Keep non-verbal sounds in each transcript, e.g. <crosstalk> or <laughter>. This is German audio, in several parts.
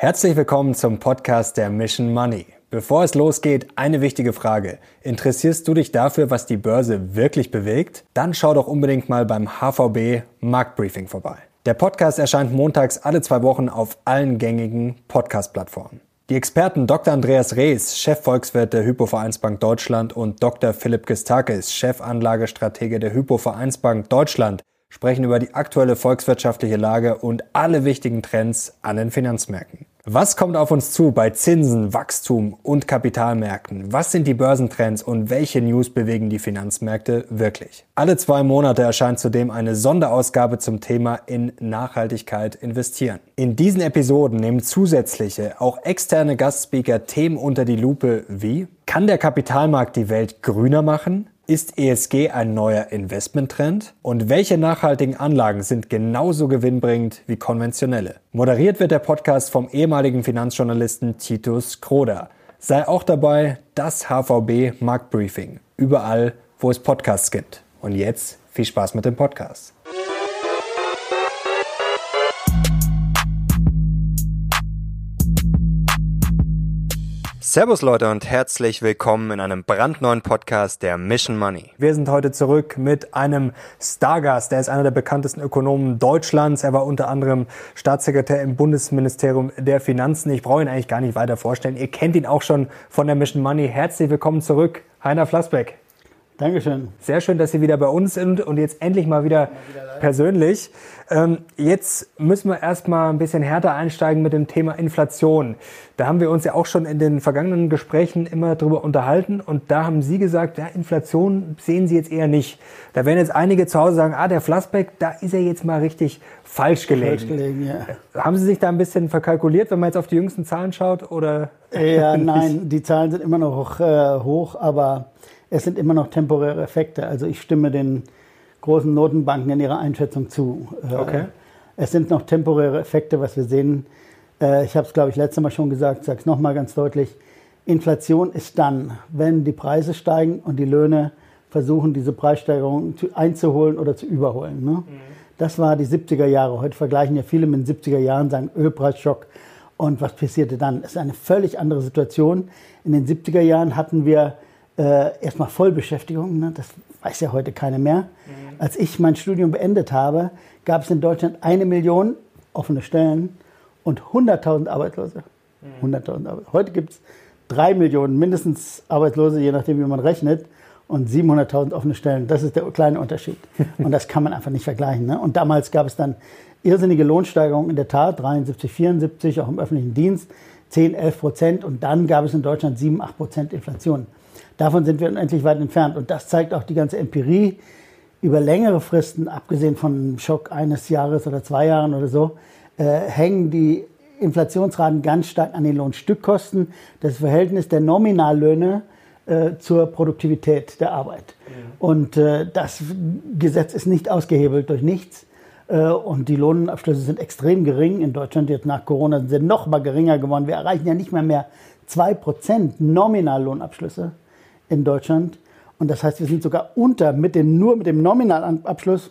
Herzlich willkommen zum Podcast der Mission Money. Bevor es losgeht, eine wichtige Frage. Interessierst du dich dafür, was die Börse wirklich bewegt? Dann schau doch unbedingt mal beim HVB Marktbriefing vorbei. Der Podcast erscheint montags alle zwei Wochen auf allen gängigen Podcast-Plattformen. Die Experten Dr. Andreas Rees, Chefvolkswirt der Hypovereinsbank Deutschland und Dr. Philipp Gistakis, Chefanlagestratege der Hypovereinsbank Deutschland, sprechen über die aktuelle volkswirtschaftliche Lage und alle wichtigen Trends an den Finanzmärkten. Was kommt auf uns zu bei Zinsen, Wachstum und Kapitalmärkten? Was sind die Börsentrends und welche News bewegen die Finanzmärkte wirklich? Alle zwei Monate erscheint zudem eine Sonderausgabe zum Thema in Nachhaltigkeit investieren. In diesen Episoden nehmen zusätzliche, auch externe Gastspeaker Themen unter die Lupe wie Kann der Kapitalmarkt die Welt grüner machen? Ist ESG ein neuer Investmenttrend? Und welche nachhaltigen Anlagen sind genauso gewinnbringend wie konventionelle? Moderiert wird der Podcast vom ehemaligen Finanzjournalisten Titus Kroder. Sei auch dabei das HVB Marktbriefing. Überall, wo es Podcasts gibt. Und jetzt viel Spaß mit dem Podcast. Servus Leute und herzlich willkommen in einem brandneuen Podcast der Mission Money. Wir sind heute zurück mit einem Stargast. Der ist einer der bekanntesten Ökonomen Deutschlands. Er war unter anderem Staatssekretär im Bundesministerium der Finanzen. Ich brauche ihn eigentlich gar nicht weiter vorstellen. Ihr kennt ihn auch schon von der Mission Money. Herzlich willkommen zurück, Heiner Flassbeck. Dankeschön. Sehr schön, dass Sie wieder bei uns sind und jetzt endlich mal wieder, wieder persönlich. Ähm, jetzt müssen wir erstmal ein bisschen härter einsteigen mit dem Thema Inflation. Da haben wir uns ja auch schon in den vergangenen Gesprächen immer drüber unterhalten und da haben Sie gesagt, ja, Inflation sehen Sie jetzt eher nicht. Da werden jetzt einige zu Hause sagen, ah, der Flassbeck, da ist er jetzt mal richtig falsch gelegen. Falsch gelegen, ja. Haben Sie sich da ein bisschen verkalkuliert, wenn man jetzt auf die jüngsten Zahlen schaut oder? Ja, <laughs> nein, die Zahlen sind immer noch äh, hoch, aber es sind immer noch temporäre Effekte. Also ich stimme den großen Notenbanken in ihrer Einschätzung zu. Äh, okay. Es sind noch temporäre Effekte, was wir sehen. Äh, ich habe es, glaube ich, letztes Mal schon gesagt, sage es nochmal ganz deutlich. Inflation ist dann, wenn die Preise steigen und die Löhne versuchen, diese Preissteigerung einzuholen oder zu überholen. Ne? Mhm. Das war die 70er Jahre. Heute vergleichen ja viele mit den 70er Jahren, sagen Ölpreisschock. Und was passierte dann? Es ist eine völlig andere Situation. In den 70er Jahren hatten wir äh, erstmal Vollbeschäftigung, ne? das weiß ja heute keiner mehr. Mhm. Als ich mein Studium beendet habe, gab es in Deutschland eine Million offene Stellen und 100.000 Arbeitslose. Mhm. 100.000 Heute gibt es drei Millionen mindestens Arbeitslose, je nachdem, wie man rechnet, und 700.000 offene Stellen. Das ist der kleine Unterschied. <laughs> und das kann man einfach nicht vergleichen. Ne? Und damals gab es dann irrsinnige Lohnsteigerungen in der Tat, 73, 74, auch im öffentlichen Dienst, 10, 11 Prozent. Und dann gab es in Deutschland 7, 8 Prozent Inflation. Davon sind wir unendlich weit entfernt. Und das zeigt auch die ganze Empirie. Über längere Fristen, abgesehen von einem Schock eines Jahres oder zwei Jahren oder so, äh, hängen die Inflationsraten ganz stark an den Lohnstückkosten. Das Verhältnis der Nominallöhne äh, zur Produktivität der Arbeit. Mhm. Und äh, das Gesetz ist nicht ausgehebelt durch nichts. Äh, und die Lohnabschlüsse sind extrem gering. In Deutschland jetzt nach Corona sind sie noch mal geringer geworden. Wir erreichen ja nicht mehr mehr 2% Nominallohnabschlüsse in Deutschland. Und das heißt, wir sind sogar unter, mit dem, nur mit dem Nominalabschluss,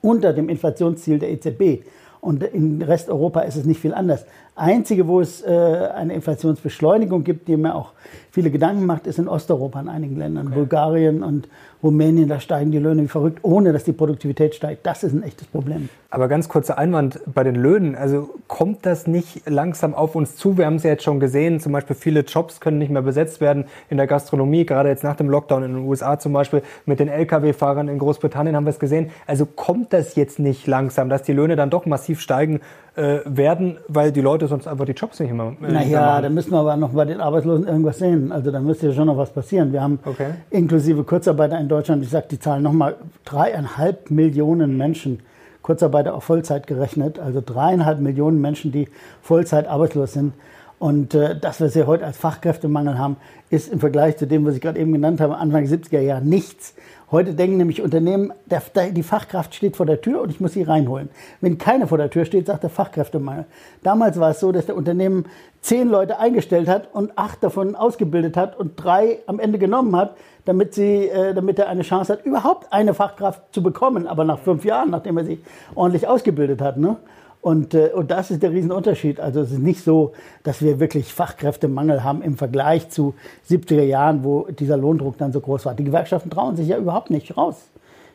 unter dem Inflationsziel der EZB. Und in Resteuropa ist es nicht viel anders. Einzige, wo es äh, eine Inflationsbeschleunigung gibt, die mir auch viele Gedanken macht, ist in Osteuropa in einigen Ländern. Okay. Bulgarien und Rumänien, da steigen die Löhne wie verrückt, ohne dass die Produktivität steigt. Das ist ein echtes Problem. Aber ganz kurzer Einwand bei den Löhnen. Also kommt das nicht langsam auf uns zu? Wir haben es ja jetzt schon gesehen. Zum Beispiel viele Jobs können nicht mehr besetzt werden in der Gastronomie. Gerade jetzt nach dem Lockdown in den USA zum Beispiel mit den Lkw-Fahrern in Großbritannien haben wir es gesehen. Also kommt das jetzt nicht langsam, dass die Löhne dann doch massiv steigen äh, werden, weil die Leute sonst einfach die Jobs nicht mehr äh, Naja, da müssen wir aber noch bei den Arbeitslosen irgendwas sehen. Also da müsste ja schon noch was passieren. Wir haben okay. inklusive Kurzarbeiter in Deutschland, ich sage die Zahl nochmal, dreieinhalb Millionen Menschen, Kurzarbeiter auf Vollzeit gerechnet, also dreieinhalb Millionen Menschen, die Vollzeit arbeitslos sind. Und äh, das, was wir heute als Fachkräftemangel haben, ist im Vergleich zu dem, was ich gerade eben genannt habe, Anfang 70er Jahre nichts. Heute denken nämlich Unternehmen, der, der, die Fachkraft steht vor der Tür und ich muss sie reinholen. Wenn keine vor der Tür steht, sagt der Fachkräftemangel. Damals war es so, dass der Unternehmen zehn Leute eingestellt hat und acht davon ausgebildet hat und drei am Ende genommen hat, damit, sie, äh, damit er eine Chance hat, überhaupt eine Fachkraft zu bekommen, aber nach fünf Jahren, nachdem er sie ordentlich ausgebildet hat. Ne? Und, äh, und das ist der Riesenunterschied. Also es ist nicht so, dass wir wirklich Fachkräftemangel haben im Vergleich zu 70er Jahren, wo dieser Lohndruck dann so groß war. Die Gewerkschaften trauen sich ja überhaupt nicht raus.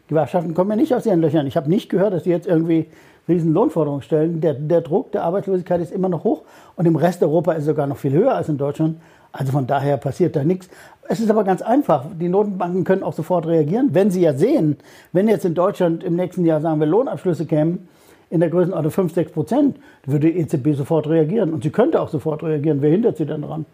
Die Gewerkschaften kommen ja nicht aus ihren Löchern. Ich habe nicht gehört, dass sie jetzt irgendwie riesen Lohnforderungen stellen. Der, der Druck der Arbeitslosigkeit ist immer noch hoch und im Rest Europa ist sogar noch viel höher als in Deutschland. Also von daher passiert da nichts. Es ist aber ganz einfach. Die Notenbanken können auch sofort reagieren. Wenn sie ja sehen, wenn jetzt in Deutschland im nächsten Jahr, sagen wir, Lohnabschlüsse kämen, in der Größenordnung 5, 6 Prozent, würde die EZB sofort reagieren. Und sie könnte auch sofort reagieren. Wer hindert sie denn daran?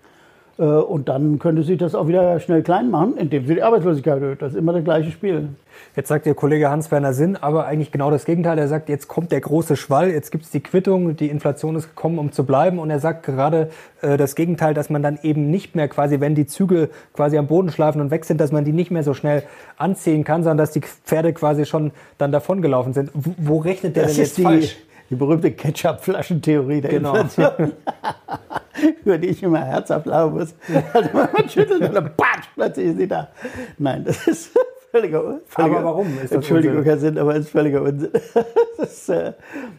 Äh, und dann könnte sie das auch wieder schnell klein machen, indem sie die Arbeitslosigkeit erhöht. Das ist immer das gleiche Spiel. Jetzt sagt Ihr Kollege Hans-Werner Sinn, aber eigentlich genau das Gegenteil. Er sagt, jetzt kommt der große Schwall, jetzt gibt es die Quittung, die Inflation ist gekommen, um zu bleiben. Und er sagt gerade äh, das Gegenteil, dass man dann eben nicht mehr quasi, wenn die Züge quasi am Boden schlafen und weg sind, dass man die nicht mehr so schnell anziehen kann, sondern dass die Pferde quasi schon dann davongelaufen sind. Wo, wo rechnet der das denn jetzt die, falsch? Die berühmte Ketchup-Flaschentheorie der genau. Inflation. <laughs> über die ich immer herzhaft lachen muss. Also man schüttelt und dann patsch, plötzlich ist sie da. Nein, das ist völliger, völliger Aber warum ist das Entschuldigung, Unsinn? Herr Sinn, aber es ist völliger Unsinn. <laughs> Ist, äh,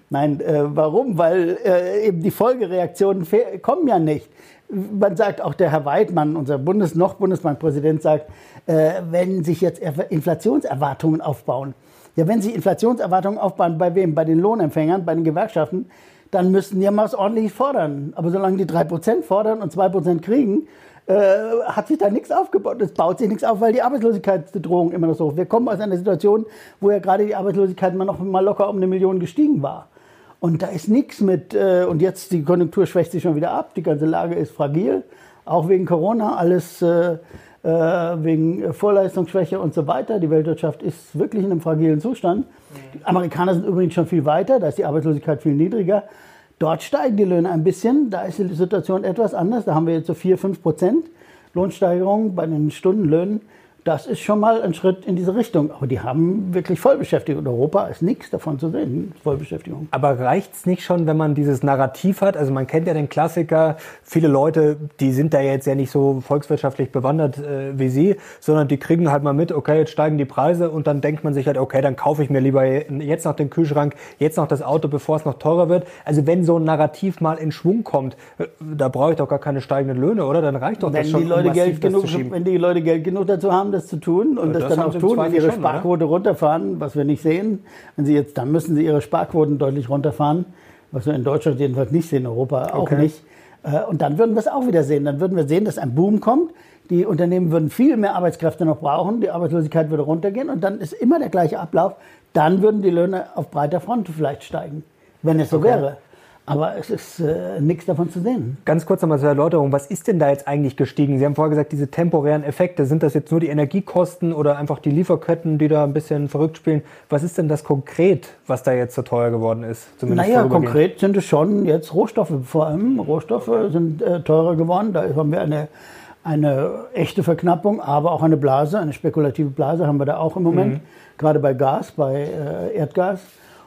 nein, äh, warum? Weil äh, eben die Folgereaktionen kommen ja nicht. Man sagt auch der Herr Weidmann, unser Bundes noch Bundesbankpräsident, sagt, äh, wenn sich jetzt Inflationserwartungen aufbauen. Ja, wenn sich Inflationserwartungen aufbauen, bei wem? Bei den Lohnempfängern, bei den Gewerkschaften, dann müssten die mal was ordentlich fordern. Aber solange die 3% fordern und 2% kriegen, äh, hat sich da nichts aufgebaut. Es baut sich nichts auf, weil die Arbeitslosigkeitsdrohung immer noch so hoch. Wir kommen aus einer Situation, wo ja gerade die Arbeitslosigkeit mal noch mal locker um eine Million gestiegen war. Und da ist nichts mit, äh, und jetzt die Konjunktur schwächt sich schon wieder ab, die ganze Lage ist fragil, auch wegen Corona, alles äh wegen Vorleistungsschwäche und so weiter. Die Weltwirtschaft ist wirklich in einem fragilen Zustand. Die Amerikaner sind übrigens schon viel weiter, da ist die Arbeitslosigkeit viel niedriger. Dort steigen die Löhne ein bisschen, da ist die Situation etwas anders. Da haben wir jetzt so 4, 5 Prozent Lohnsteigerung bei den Stundenlöhnen das ist schon mal ein Schritt in diese Richtung. Aber die haben wirklich Vollbeschäftigung. In Europa ist nichts davon zu sehen, Vollbeschäftigung. Aber reicht es nicht schon, wenn man dieses Narrativ hat? Also man kennt ja den Klassiker, viele Leute, die sind da jetzt ja nicht so volkswirtschaftlich bewandert äh, wie Sie, sondern die kriegen halt mal mit, okay, jetzt steigen die Preise und dann denkt man sich halt, okay, dann kaufe ich mir lieber jetzt noch den Kühlschrank, jetzt noch das Auto, bevor es noch teurer wird. Also wenn so ein Narrativ mal in Schwung kommt, äh, da brauche ich doch gar keine steigenden Löhne, oder? Dann reicht doch wenn das schon, die Leute um Geld genug, Wenn die Leute Geld genug dazu haben, das zu tun und das, das, dann auch tun, wenn ihre Sparquote runterfahren, was wir nicht sehen. Wenn sie jetzt, dann müssen sie ihre Sparquoten deutlich runterfahren, was wir in Deutschland jedenfalls nicht sehen, in Europa auch okay. nicht. Äh, und dann würden wir es auch wieder sehen. Dann würden wir sehen, dass ein Boom kommt. Die Unternehmen würden viel mehr Arbeitskräfte noch brauchen, die Arbeitslosigkeit würde runtergehen und dann ist immer der gleiche Ablauf. Dann würden die Löhne auf breiter Front vielleicht steigen, wenn es so okay. wäre. Aber es ist äh, nichts davon zu sehen. Ganz kurz nochmal zur Erläuterung. Was ist denn da jetzt eigentlich gestiegen? Sie haben vorher gesagt, diese temporären Effekte. Sind das jetzt nur die Energiekosten oder einfach die Lieferketten, die da ein bisschen verrückt spielen? Was ist denn das konkret, was da jetzt so teuer geworden ist? Naja, konkret sind es schon jetzt Rohstoffe vor allem. Rohstoffe sind äh, teurer geworden. Da haben wir eine, eine echte Verknappung, aber auch eine Blase, eine spekulative Blase haben wir da auch im Moment. Mhm. Gerade bei Gas, bei äh, Erdgas.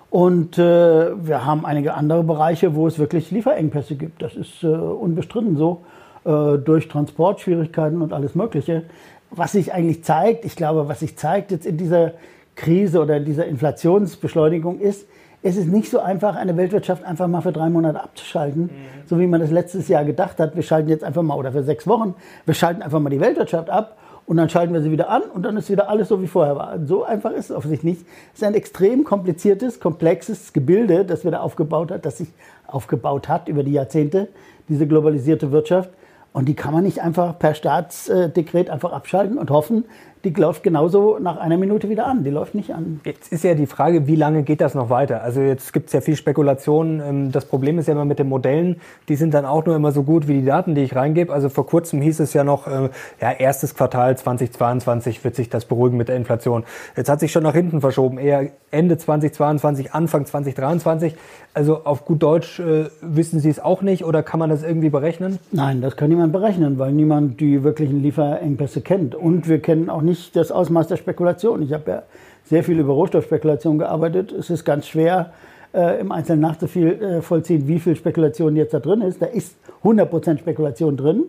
Und äh, wir haben einige andere Bereiche, wo es wirklich Lieferengpässe gibt. Das ist äh, unbestritten so, äh, durch Transportschwierigkeiten und alles Mögliche. Was sich eigentlich zeigt, ich glaube, was sich zeigt jetzt in dieser Krise oder in dieser Inflationsbeschleunigung ist, es ist nicht so einfach, eine Weltwirtschaft einfach mal für drei Monate abzuschalten, mhm. so wie man das letztes Jahr gedacht hat. Wir schalten jetzt einfach mal, oder für sechs Wochen, wir schalten einfach mal die Weltwirtschaft ab und dann schalten wir sie wieder an und dann ist wieder alles so wie vorher war. So einfach ist es offensichtlich nicht. Es ist ein extrem kompliziertes, komplexes Gebilde, das wir da aufgebaut hat, das sich aufgebaut hat über die Jahrzehnte, diese globalisierte Wirtschaft. Und die kann man nicht einfach per Staatsdekret einfach abschalten und hoffen, die läuft genauso nach einer Minute wieder an. Die läuft nicht an. Jetzt ist ja die Frage, wie lange geht das noch weiter? Also jetzt gibt es ja viel Spekulation. Ähm, das Problem ist ja immer mit den Modellen, die sind dann auch nur immer so gut wie die Daten, die ich reingebe. Also vor kurzem hieß es ja noch, äh, ja, erstes Quartal 2022 wird sich das beruhigen mit der Inflation. Jetzt hat sich schon nach hinten verschoben, eher Ende 2022, Anfang 2023. Also auf gut Deutsch äh, wissen Sie es auch nicht oder kann man das irgendwie berechnen? Nein, das kann niemand berechnen, weil niemand die wirklichen Lieferengpässe kennt. Und wir kennen auch nicht das Ausmaß der Spekulation. Ich habe ja sehr viel über Rohstoffspekulation gearbeitet. Es ist ganz schwer, äh, im Einzelnen nachzuvollziehen, äh, wie viel Spekulation jetzt da drin ist. Da ist 100% Spekulation drin.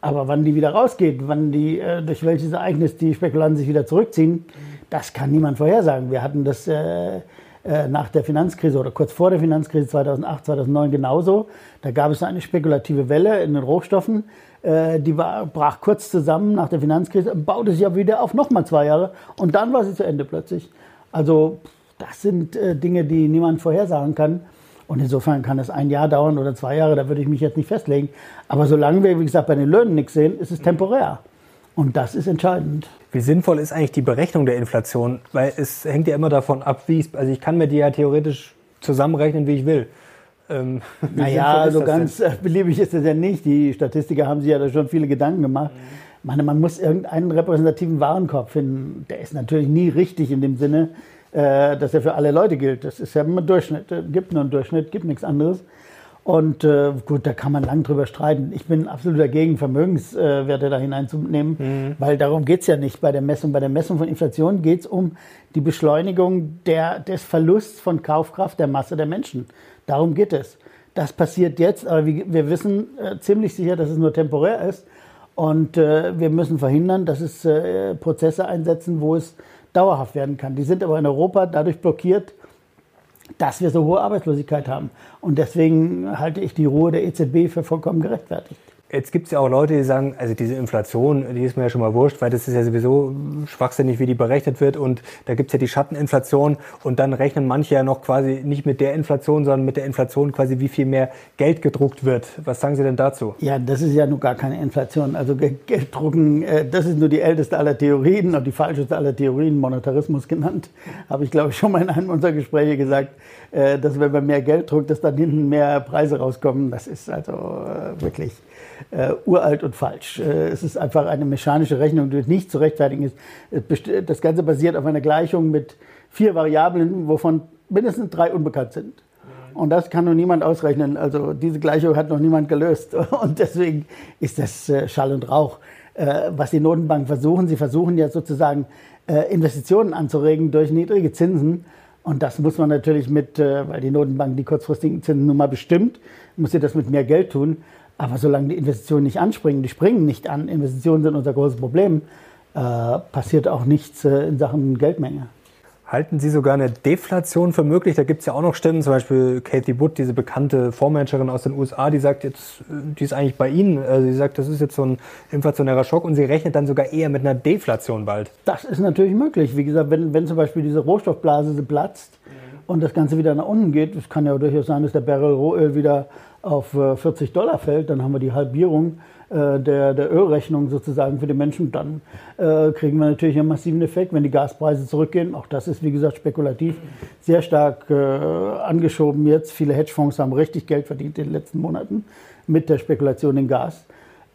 Aber wann die wieder rausgeht, wann die, äh, durch welches Ereignis die Spekulanten sich wieder zurückziehen, das kann niemand vorhersagen. Wir hatten das äh, äh, nach der Finanzkrise oder kurz vor der Finanzkrise 2008, 2009 genauso. Da gab es eine spekulative Welle in den Rohstoffen. Äh, die war, brach kurz zusammen nach der Finanzkrise, baute sich aber wieder auf nochmal zwei Jahre und dann war sie zu Ende plötzlich. Also das sind äh, Dinge, die niemand vorhersagen kann. Und insofern kann es ein Jahr dauern oder zwei Jahre, da würde ich mich jetzt nicht festlegen. Aber solange wir, wie gesagt, bei den Löhnen nichts sehen, ist es temporär. Und das ist entscheidend. Wie sinnvoll ist eigentlich die Berechnung der Inflation? Weil es hängt ja immer davon ab, wie ich, also ich kann mir die ja theoretisch zusammenrechnen, wie ich will. Ähm, naja, also ganz denn? beliebig ist das ja nicht. Die Statistiker haben sich ja da schon viele Gedanken gemacht. Mhm. Ich meine, man muss irgendeinen repräsentativen Warenkorb finden. Der ist natürlich nie richtig in dem Sinne, äh, dass er für alle Leute gilt. Das ist ja immer Durchschnitt. Es gibt nur einen Durchschnitt, gibt nichts anderes. Und äh, gut, da kann man lang drüber streiten. Ich bin absolut dagegen, Vermögenswerte da hineinzunehmen, mhm. weil darum geht's ja nicht bei der Messung. Bei der Messung von Inflation geht's um die Beschleunigung der, des Verlusts von Kaufkraft der Masse der Menschen. Darum geht es. Das passiert jetzt, aber wir, wissen äh, ziemlich sicher, dass es nur temporär ist. Und äh, wir müssen verhindern, dass es äh, Prozesse einsetzen, wo es dauerhaft werden kann. Die sind aber in Europa dadurch blockiert, dass wir so hohe Arbeitslosigkeit haben. Und deswegen halte ich die Ruhe der EZB für vollkommen gerechtfertigt. Jetzt gibt es ja auch Leute, die sagen, also diese Inflation, die ist mir ja schon mal wurscht, weil das ist ja sowieso schwachsinnig, wie die berechnet wird. Und da gibt es ja die Schatteninflation und dann rechnen manche ja noch quasi nicht mit der Inflation, sondern mit der Inflation quasi, wie viel mehr Geld gedruckt wird. Was sagen Sie denn dazu? Ja, das ist ja nur gar keine Inflation. Also Gelddrucken, äh, das ist nur die älteste aller Theorien und die falscheste aller Theorien, Monetarismus genannt. <laughs> Habe ich, glaube ich, schon mal in einem unserer Gespräche gesagt, äh, dass wenn man mehr Geld druckt, dass dann hinten mehr Preise rauskommen. Das ist also äh, wirklich äh, uralt und falsch. Äh, es ist einfach eine mechanische Rechnung, die nicht zu rechtfertigen ist. Das Ganze basiert auf einer Gleichung mit vier Variablen, wovon mindestens drei unbekannt sind. Und das kann noch niemand ausrechnen. Also diese Gleichung hat noch niemand gelöst. <laughs> Und deswegen ist das äh, Schall und Rauch. Äh, was die Notenbanken versuchen, sie versuchen ja sozusagen Investitionen anzuregen durch niedrige Zinsen. Und das muss man natürlich mit, weil die Notenbank die kurzfristigen Zinsen nun mal bestimmt, muss sie das mit mehr Geld tun. Aber solange die Investitionen nicht anspringen, die springen nicht an, Investitionen sind unser großes Problem, äh, passiert auch nichts äh, in Sachen Geldmenge. Halten Sie sogar eine Deflation für möglich? Da gibt es ja auch noch Stimmen, zum Beispiel Katie Wood, diese bekannte Fondsmanagerin aus den USA, die sagt jetzt, die ist eigentlich bei Ihnen, also sie sagt, das ist jetzt so ein inflationärer Schock und sie rechnet dann sogar eher mit einer Deflation bald. Das ist natürlich möglich. Wie gesagt, wenn, wenn zum Beispiel diese Rohstoffblase platzt und das Ganze wieder nach unten geht, es kann ja durchaus sein, dass der Barrel Rohöl wieder auf 40 äh, Dollar fällt, dann haben wir die Halbierung äh, der, der Ölrechnung sozusagen für die Menschen. Dann äh, kriegen wir natürlich einen massiven Effekt, wenn die Gaspreise zurückgehen. Auch das ist, wie gesagt, spekulativ sehr stark äh, angeschoben jetzt. Viele Hedgefonds haben richtig Geld verdient in den letzten Monaten mit der Spekulation in Gas.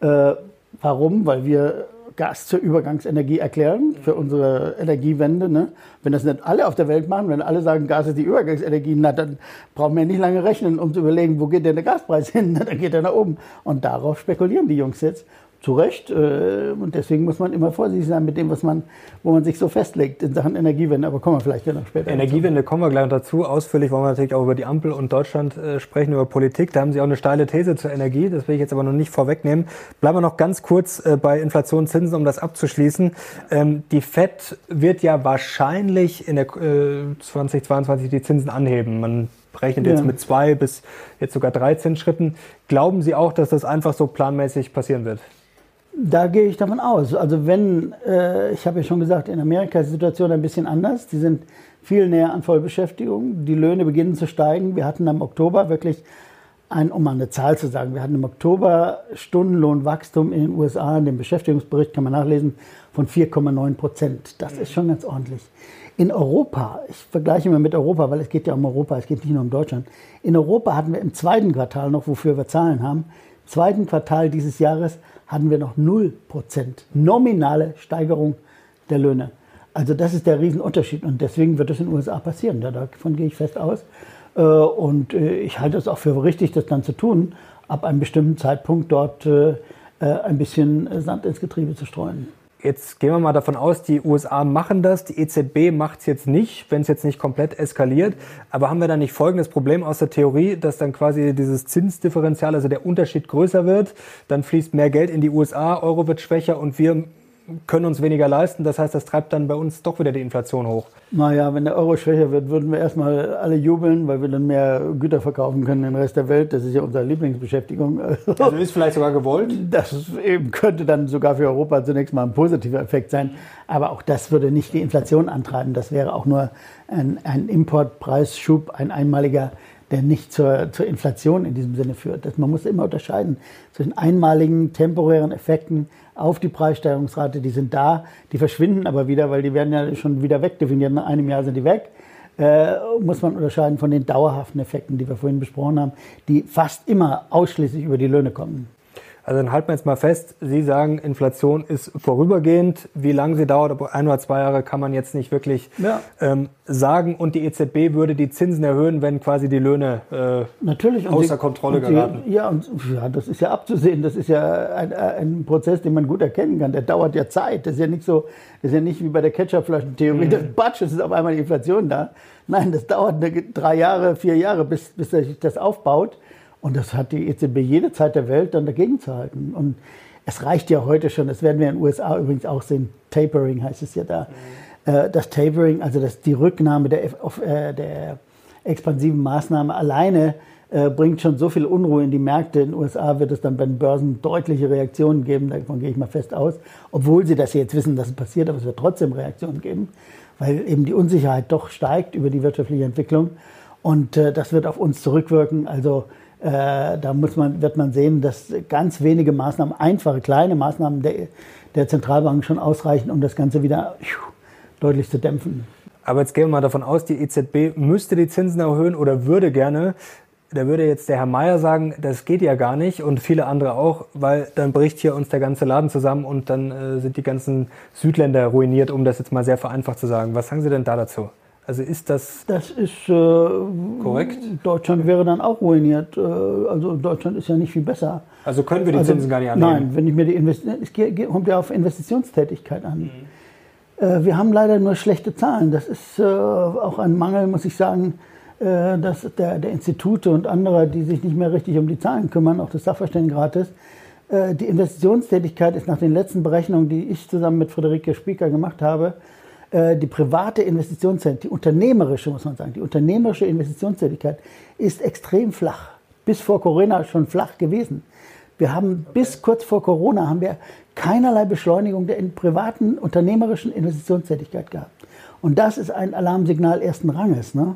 Äh, warum? Weil wir Gas zur Übergangsenergie erklären für unsere Energiewende. Ne? Wenn das nicht alle auf der Welt machen, wenn alle sagen, Gas ist die Übergangsenergie, na, dann brauchen wir nicht lange rechnen, um zu überlegen, wo geht denn der Gaspreis hin? <laughs> dann geht er nach oben. Und darauf spekulieren die Jungs jetzt zu Recht. Äh, und deswegen muss man immer vorsichtig sein mit dem, was man, wo man sich so festlegt in Sachen Energiewende. Aber kommen wir vielleicht ja noch später. Energiewende dazu. kommen wir gleich dazu. Ausführlich wollen wir natürlich auch über die Ampel und Deutschland äh, sprechen, über Politik. Da haben Sie auch eine steile These zur Energie. Das will ich jetzt aber noch nicht vorwegnehmen. Bleiben wir noch ganz kurz äh, bei Inflation, Zinsen, um das abzuschließen. Ähm, die FED wird ja wahrscheinlich in der 2022 die Zinsen anheben. Man rechnet jetzt ja. mit zwei bis jetzt sogar drei Zinsschritten. Glauben Sie auch, dass das einfach so planmäßig passieren wird? Da gehe ich davon aus. Also wenn, äh, ich habe ja schon gesagt, in Amerika ist die Situation ein bisschen anders. Die sind viel näher an Vollbeschäftigung. Die Löhne beginnen zu steigen. Wir hatten im Oktober wirklich ein, um mal eine Zahl zu sagen, wir hatten im Oktober Stundenlohnwachstum in den USA, in dem Beschäftigungsbericht kann man nachlesen, von 4,9 Prozent. Das ist schon ganz ordentlich. In Europa, ich vergleiche mal mit Europa, weil es geht ja um Europa, es geht nicht nur um Deutschland. In Europa hatten wir im zweiten Quartal noch, wofür wir Zahlen haben, im zweiten Quartal dieses Jahres hatten wir noch 0% nominale Steigerung der Löhne. Also das ist der Riesenunterschied und deswegen wird das in den USA passieren. Davon gehe ich fest aus. Äh, und äh, ich halte es auch für richtig, das dann zu tun, ab einem bestimmten Zeitpunkt dort äh, ein bisschen Sand ins Getriebe zu streuen. Jetzt gehen wir mal davon aus, die USA machen das, die EZB macht es jetzt nicht, wenn es jetzt nicht komplett eskaliert. Aber haben wir dann nicht folgendes Problem aus der Theorie, dass dann quasi dieses Zinsdifferenzial, also der Unterschied größer wird, dann fließt mehr Geld in die USA, Euro wird schwächer und wir können uns weniger leisten. Das heißt, das treibt dann bei uns doch wieder die Inflation hoch. Naja, wenn der Euro schwächer wird, würden wir erstmal alle jubeln, weil wir dann mehr Güter verkaufen können in den Rest der Welt. Das ist ja unsere Lieblingsbeschäftigung. Also ist vielleicht sogar gewollt? Das eben könnte dann sogar für Europa zunächst mal ein positiver Effekt sein. Aber auch das würde nicht die Inflation antreiben. Das wäre auch nur ein, ein Importpreisschub, ein einmaliger der nicht zur, zur Inflation in diesem Sinne führt. Das, man muss immer unterscheiden zwischen einmaligen temporären Effekten auf die Preissteigerungsrate, die sind da, die verschwinden aber wieder, weil die werden ja schon wieder wegdefiniert. Nach einem Jahr sind die weg. Äh, muss man unterscheiden von den dauerhaften Effekten, die wir vorhin besprochen haben, die fast immer ausschließlich über die Löhne kommen. Also dann halten wir jetzt mal fest, Sie sagen, Inflation ist vorübergehend. Wie lange sie dauert, ob ein oder zwei Jahre, kann man jetzt nicht wirklich ja. ähm, sagen. Und die EZB würde die Zinsen erhöhen, wenn quasi die Löhne äh, Natürlich. außer die, Kontrolle geraten. ja, und ja, das ist ja abzusehen. Das ist ja ein, ein, Prozess, den man gut erkennen kann. Der dauert ja Zeit. Das ist ja nicht so, das ist ja nicht wie bei der Ketchupflaschentheorie. Mhm. Das Batsch, es ist auf einmal die Inflation da. Nein, das dauert eine, drei Jahre, vier Jahre, bis, bis sich das aufbaut. Und das hat die EZB jede Zeit der Welt dann dagegen zu halten. Und es reicht ja heute schon, das werden wir in den USA übrigens auch sehen, Tapering heißt es ja da. Mhm. Das Tapering, also das, die Rücknahme der, äh, der expansiven Maßnahme alleine äh, bringt schon so viel Unruhe in die Märkte. In den USA wird es dann bei den Börsen deutliche Reaktionen geben, davon gehe ich mal fest aus. Obwohl sie das jetzt wissen, dass es passiert, aber es wird trotzdem Reaktionen geben, weil eben die Unsicherheit doch steigt über die wirtschaftliche Entwicklung. Und äh, das wird auf uns zurückwirken. Also äh, da muss man, wird man sehen, dass ganz wenige Maßnahmen, einfache, kleine Maßnahmen der, der Zentralbank schon ausreichen, um das Ganze wieder deutlich zu dämpfen. Aber jetzt gehen wir mal davon aus, die EZB müsste die Zinsen erhöhen oder würde gerne. Da würde jetzt der Herr Mayer sagen, das geht ja gar nicht und viele andere auch, weil dann bricht hier uns der ganze Laden zusammen und dann äh, sind die ganzen Südländer ruiniert, um das jetzt mal sehr vereinfacht zu sagen. Was sagen Sie denn da dazu? Also ist das, das ist, äh, korrekt? Deutschland wäre dann auch ruiniert. Äh, also Deutschland ist ja nicht viel besser. Also können wir die also, Zinsen gar nicht annehmen? Nein, wenn ich mir die Investition, es kommt ja auf Investitionstätigkeit an. Mhm. Äh, wir haben leider nur schlechte Zahlen. Das ist äh, auch ein Mangel, muss ich sagen, äh, dass der, der Institute und anderer, die sich nicht mehr richtig um die Zahlen kümmern, auch des Sachverständigenrates, äh, die Investitionstätigkeit ist nach den letzten Berechnungen, die ich zusammen mit Friederike Spieker gemacht habe, die private Investitionstätigkeit, die unternehmerische, muss man sagen, die unternehmerische Investitionstätigkeit ist extrem flach. Bis vor Corona schon flach gewesen. Wir haben okay. bis kurz vor Corona haben wir keinerlei Beschleunigung der privaten unternehmerischen Investitionstätigkeit gehabt. Und das ist ein Alarmsignal ersten Ranges. Ne?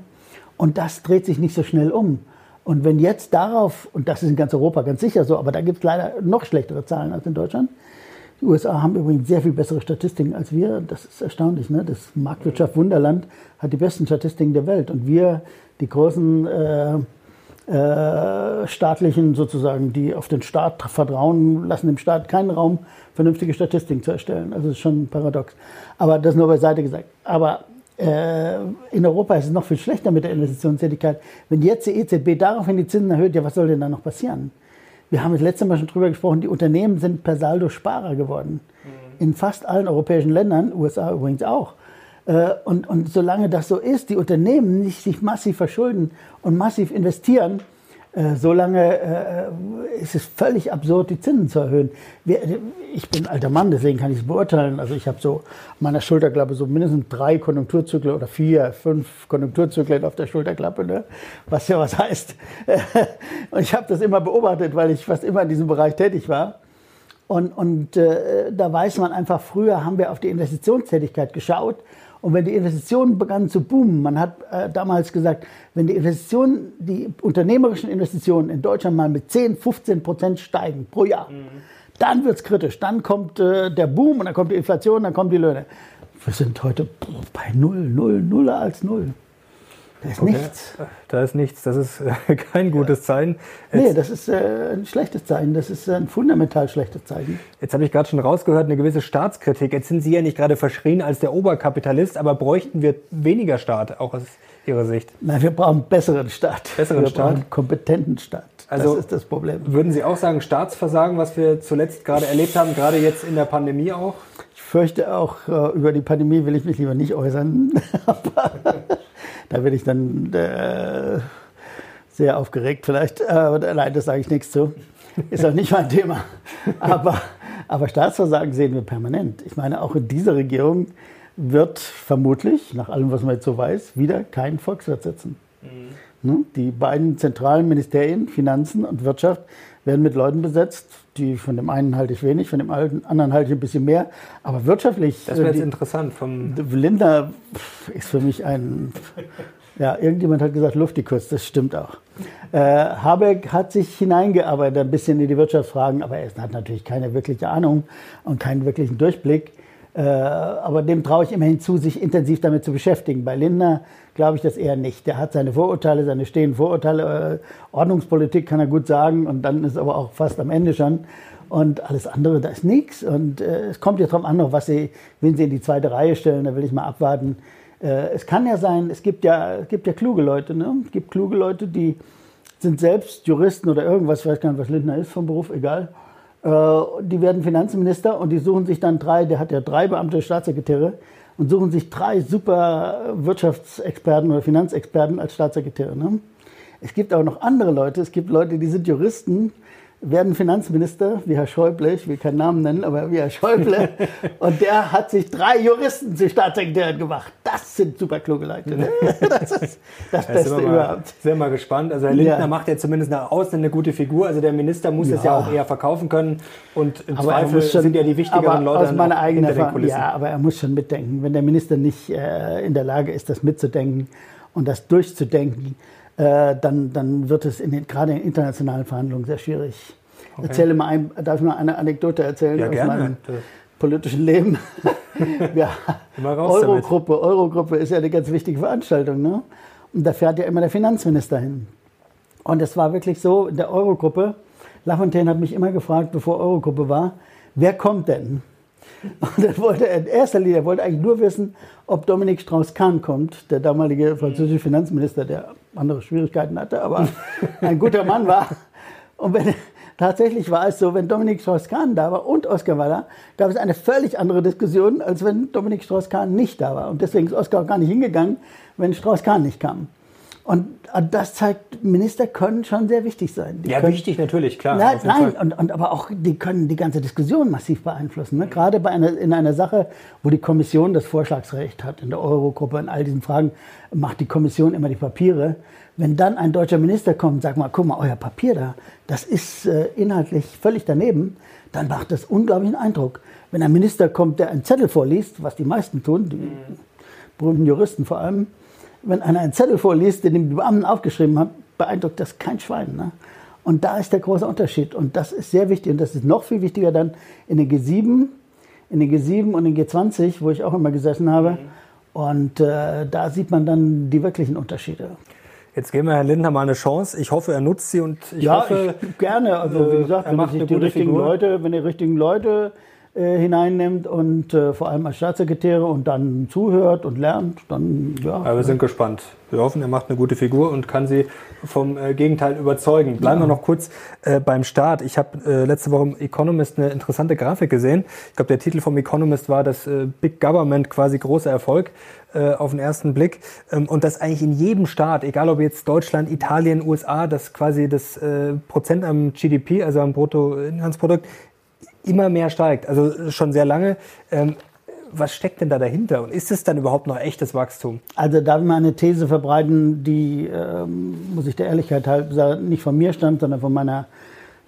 Und das dreht sich nicht so schnell um. Und wenn jetzt darauf, und das ist in ganz Europa ganz sicher so, aber da gibt es leider noch schlechtere Zahlen als in Deutschland, die USA haben übrigens sehr viel bessere Statistiken als wir. Das ist erstaunlich. Ne? Das Marktwirtschaft Wunderland hat die besten Statistiken der Welt. Und wir, die großen äh, äh, staatlichen sozusagen, die auf den Staat vertrauen, lassen dem Staat keinen Raum, vernünftige Statistiken zu erstellen. Also das ist schon paradox. Aber das nur beiseite gesagt. Aber äh, in Europa ist es noch viel schlechter mit der Investitionstätigkeit. Wenn jetzt die EZB daraufhin die Zinsen erhöht, ja, was soll denn da noch passieren? Wir haben das letzte Mal schon drüber gesprochen, die Unternehmen sind per Saldo Sparer geworden. Mhm. In fast allen europäischen Ländern, USA übrigens auch. Äh, und, und solange das so ist, die Unternehmen nicht sich massiv verschulden und massiv investieren, solange äh, ist es völlig absurd, die Zinsen zu erhöhen. ich bin ein alter Mann, deswegen kann ich es beurteilen. Also ich habe so meiner Schulterklappe so mindestens drei Konjunkturzyklen oder vier, fünf Konjunkturzyklen auf der Schulterklappe, ne? was ja was heißt. <laughs> und ich habe das immer beobachtet, weil ich fast immer in diesem Bereich tätig war. Und, und äh, da weiß man einfach, früher haben wir auf die Investitionstätigkeit geschaut und wenn die Investitionen begannen zu boomen, man hat äh, damals gesagt, wenn die Investitionen, die unternehmerischen Investitionen in Deutschland mal mit 10, 15 Prozent steigen pro Jahr, mhm. dann wird es kritisch. Dann kommt äh, der Boom und dann kommt die Inflation, dann kommen die Löhne. Wir sind heute bei null, null, nuller als null. Da ist okay. nichts. Da ist nichts. Das ist äh, <laughs> kein gutes Zeichen. Jetzt, nee, das ist äh, ein schlechtes Zeichen. Das ist ein fundamental schlechtes Zeichen. Jetzt habe ich gerade schon rausgehört, eine gewisse Staatskritik. Jetzt sind Sie ja nicht gerade verschrien als der Oberkapitalist, aber bräuchten wir weniger Staat, auch aus Ihrer Sicht? Nein, wir brauchen besseren Staat. Besseren wir Staat? brauchen kompetenten Staat. Also das ist das Problem. Würden Sie auch sagen, Staatsversagen, was wir zuletzt gerade erlebt haben, gerade jetzt in der Pandemie auch? Ich fürchte auch, äh, über die Pandemie will ich mich lieber nicht äußern. <laughs> Da bin ich dann äh, sehr aufgeregt vielleicht. Aber nein, das sage ich nichts zu. Ist auch nicht mein Thema. Aber, Aber Staatsversagen sehen wir permanent. Ich meine, auch in dieser Regierung wird vermutlich, nach allem, was man jetzt so weiß, wieder kein Volkswirt sitzen. Mhm. Ne? Die beiden zentralen Ministerien, Finanzen und Wirtschaft, werden mit Leuten besetzt, die von dem einen halte ich wenig, von dem anderen halte ich ein bisschen mehr. Aber wirtschaftlich. Das wäre jetzt die, interessant. Vom Lindner ist für mich ein. Ja, irgendjemand hat gesagt, Luftikus, das stimmt auch. Äh, Habeck hat sich hineingearbeitet ein bisschen in die Wirtschaftsfragen, aber er hat natürlich keine wirkliche Ahnung und keinen wirklichen Durchblick. Äh, aber dem traue ich immerhin zu, sich intensiv damit zu beschäftigen. Bei Lindner glaube ich das eher nicht. Der hat seine Vorurteile, seine stehenden Vorurteile. Äh, Ordnungspolitik kann er gut sagen und dann ist aber auch fast am Ende schon. Und alles andere, da ist nichts. Und äh, es kommt jetzt darauf an, noch was sie, wen sie in die zweite Reihe stellen. Da will ich mal abwarten. Äh, es kann ja sein, es gibt ja, es gibt ja kluge Leute. Ne? Es gibt kluge Leute, die sind selbst Juristen oder irgendwas, ich weiß gar nicht, was Lindner ist vom Beruf, egal. Äh, die werden Finanzminister und die suchen sich dann drei, der hat ja drei Beamte Staatssekretäre, und suchen sich drei super Wirtschaftsexperten oder Finanzexperten als Staatssekretäre. Ne? Es gibt auch noch andere Leute, es gibt Leute, die sind Juristen, werden Finanzminister, wie Herr Schäuble, ich will keinen Namen nennen, aber wie Herr Schäuble. <laughs> und der hat sich drei Juristen zu Staatssekretären gemacht. Das sind super kluge Leute. Ne? <laughs> Das ist das Beste sind überhaupt. Sind wir mal gespannt. Also Herr Lindner ja. macht ja zumindest nach außen eine gute Figur. Also der Minister muss ja. es ja auch eher verkaufen können. Und im aber Zweifel schon, sind ja die wichtigeren Leute aus meiner eigenen Erfahrung. Ja, aber er muss schon mitdenken. Wenn der Minister nicht äh, in der Lage ist, das mitzudenken und das durchzudenken, äh, dann, dann wird es in den, gerade in internationalen Verhandlungen sehr schwierig. Okay. Erzähle mal ein, darf ich mal eine Anekdote erzählen ja, aus gerne. meinem politischen Leben? <laughs> ja, Eurogruppe, Eurogruppe ist ja eine ganz wichtige Veranstaltung. Ne? Und da fährt ja immer der Finanzminister hin. Und es war wirklich so, in der Eurogruppe, Lafontaine hat mich immer gefragt, bevor Eurogruppe war, wer kommt denn? Und dann wollte er in erster Linie, er wollte eigentlich nur wissen, ob Dominik Strauss-Kahn kommt, der damalige französische Finanzminister, der andere Schwierigkeiten hatte, aber <laughs> ein guter Mann war. Und wenn, tatsächlich war es so, wenn Dominik Strauss-Kahn da war und Oskar war da, gab es eine völlig andere Diskussion, als wenn Dominik Strauss-Kahn nicht da war. Und deswegen ist Oskar auch gar nicht hingegangen, wenn Strauss-Kahn nicht kam. Und das zeigt, Minister können schon sehr wichtig sein. Die ja, können, wichtig natürlich, klar. Nein, nein und, und, aber auch, die können die ganze Diskussion massiv beeinflussen. Ne? Gerade bei einer, in einer Sache, wo die Kommission das Vorschlagsrecht hat, in der Eurogruppe, in all diesen Fragen, macht die Kommission immer die Papiere. Wenn dann ein deutscher Minister kommt und sagt mal, guck mal, euer Papier da, das ist äh, inhaltlich völlig daneben, dann macht das unglaublichen Eindruck. Wenn ein Minister kommt, der einen Zettel vorliest, was die meisten tun, die berühmten Juristen vor allem, wenn einer einen Zettel vorliest, den die Beamten aufgeschrieben haben, beeindruckt das kein Schwein. Ne? Und da ist der große Unterschied. Und das ist sehr wichtig. Und das ist noch viel wichtiger dann in den G7, in den G7 und in den G20, wo ich auch immer gesessen habe. Mhm. Und äh, da sieht man dann die wirklichen Unterschiede. Jetzt geben wir Herrn Lindner mal eine Chance. Ich hoffe, er nutzt sie und ich ja, hoffe, ich, gerne. Also wie gesagt, wenn, die richtigen Figur. Leute, wenn die richtigen Leute äh, hineinnimmt und äh, vor allem als Staatssekretäre und dann zuhört und lernt, dann ja. Aber wir sind gespannt. Wir hoffen, er macht eine gute Figur und kann sie vom äh, Gegenteil überzeugen. Bleiben ja. wir noch kurz äh, beim Start. Ich habe äh, letzte Woche im Economist eine interessante Grafik gesehen. Ich glaube, der Titel vom Economist war das äh, Big Government quasi großer Erfolg äh, auf den ersten Blick. Ähm, und das eigentlich in jedem Staat, egal ob jetzt Deutschland, Italien, USA, das quasi das Prozent am GDP, also am Bruttoinlandsprodukt, immer mehr steigt. Also schon sehr lange. Ähm, was steckt denn da dahinter? Und ist es dann überhaupt noch echtes Wachstum? Also darf ich mal eine These verbreiten, die, ähm, muss ich der Ehrlichkeit halber sagen, nicht von mir stammt, sondern von meiner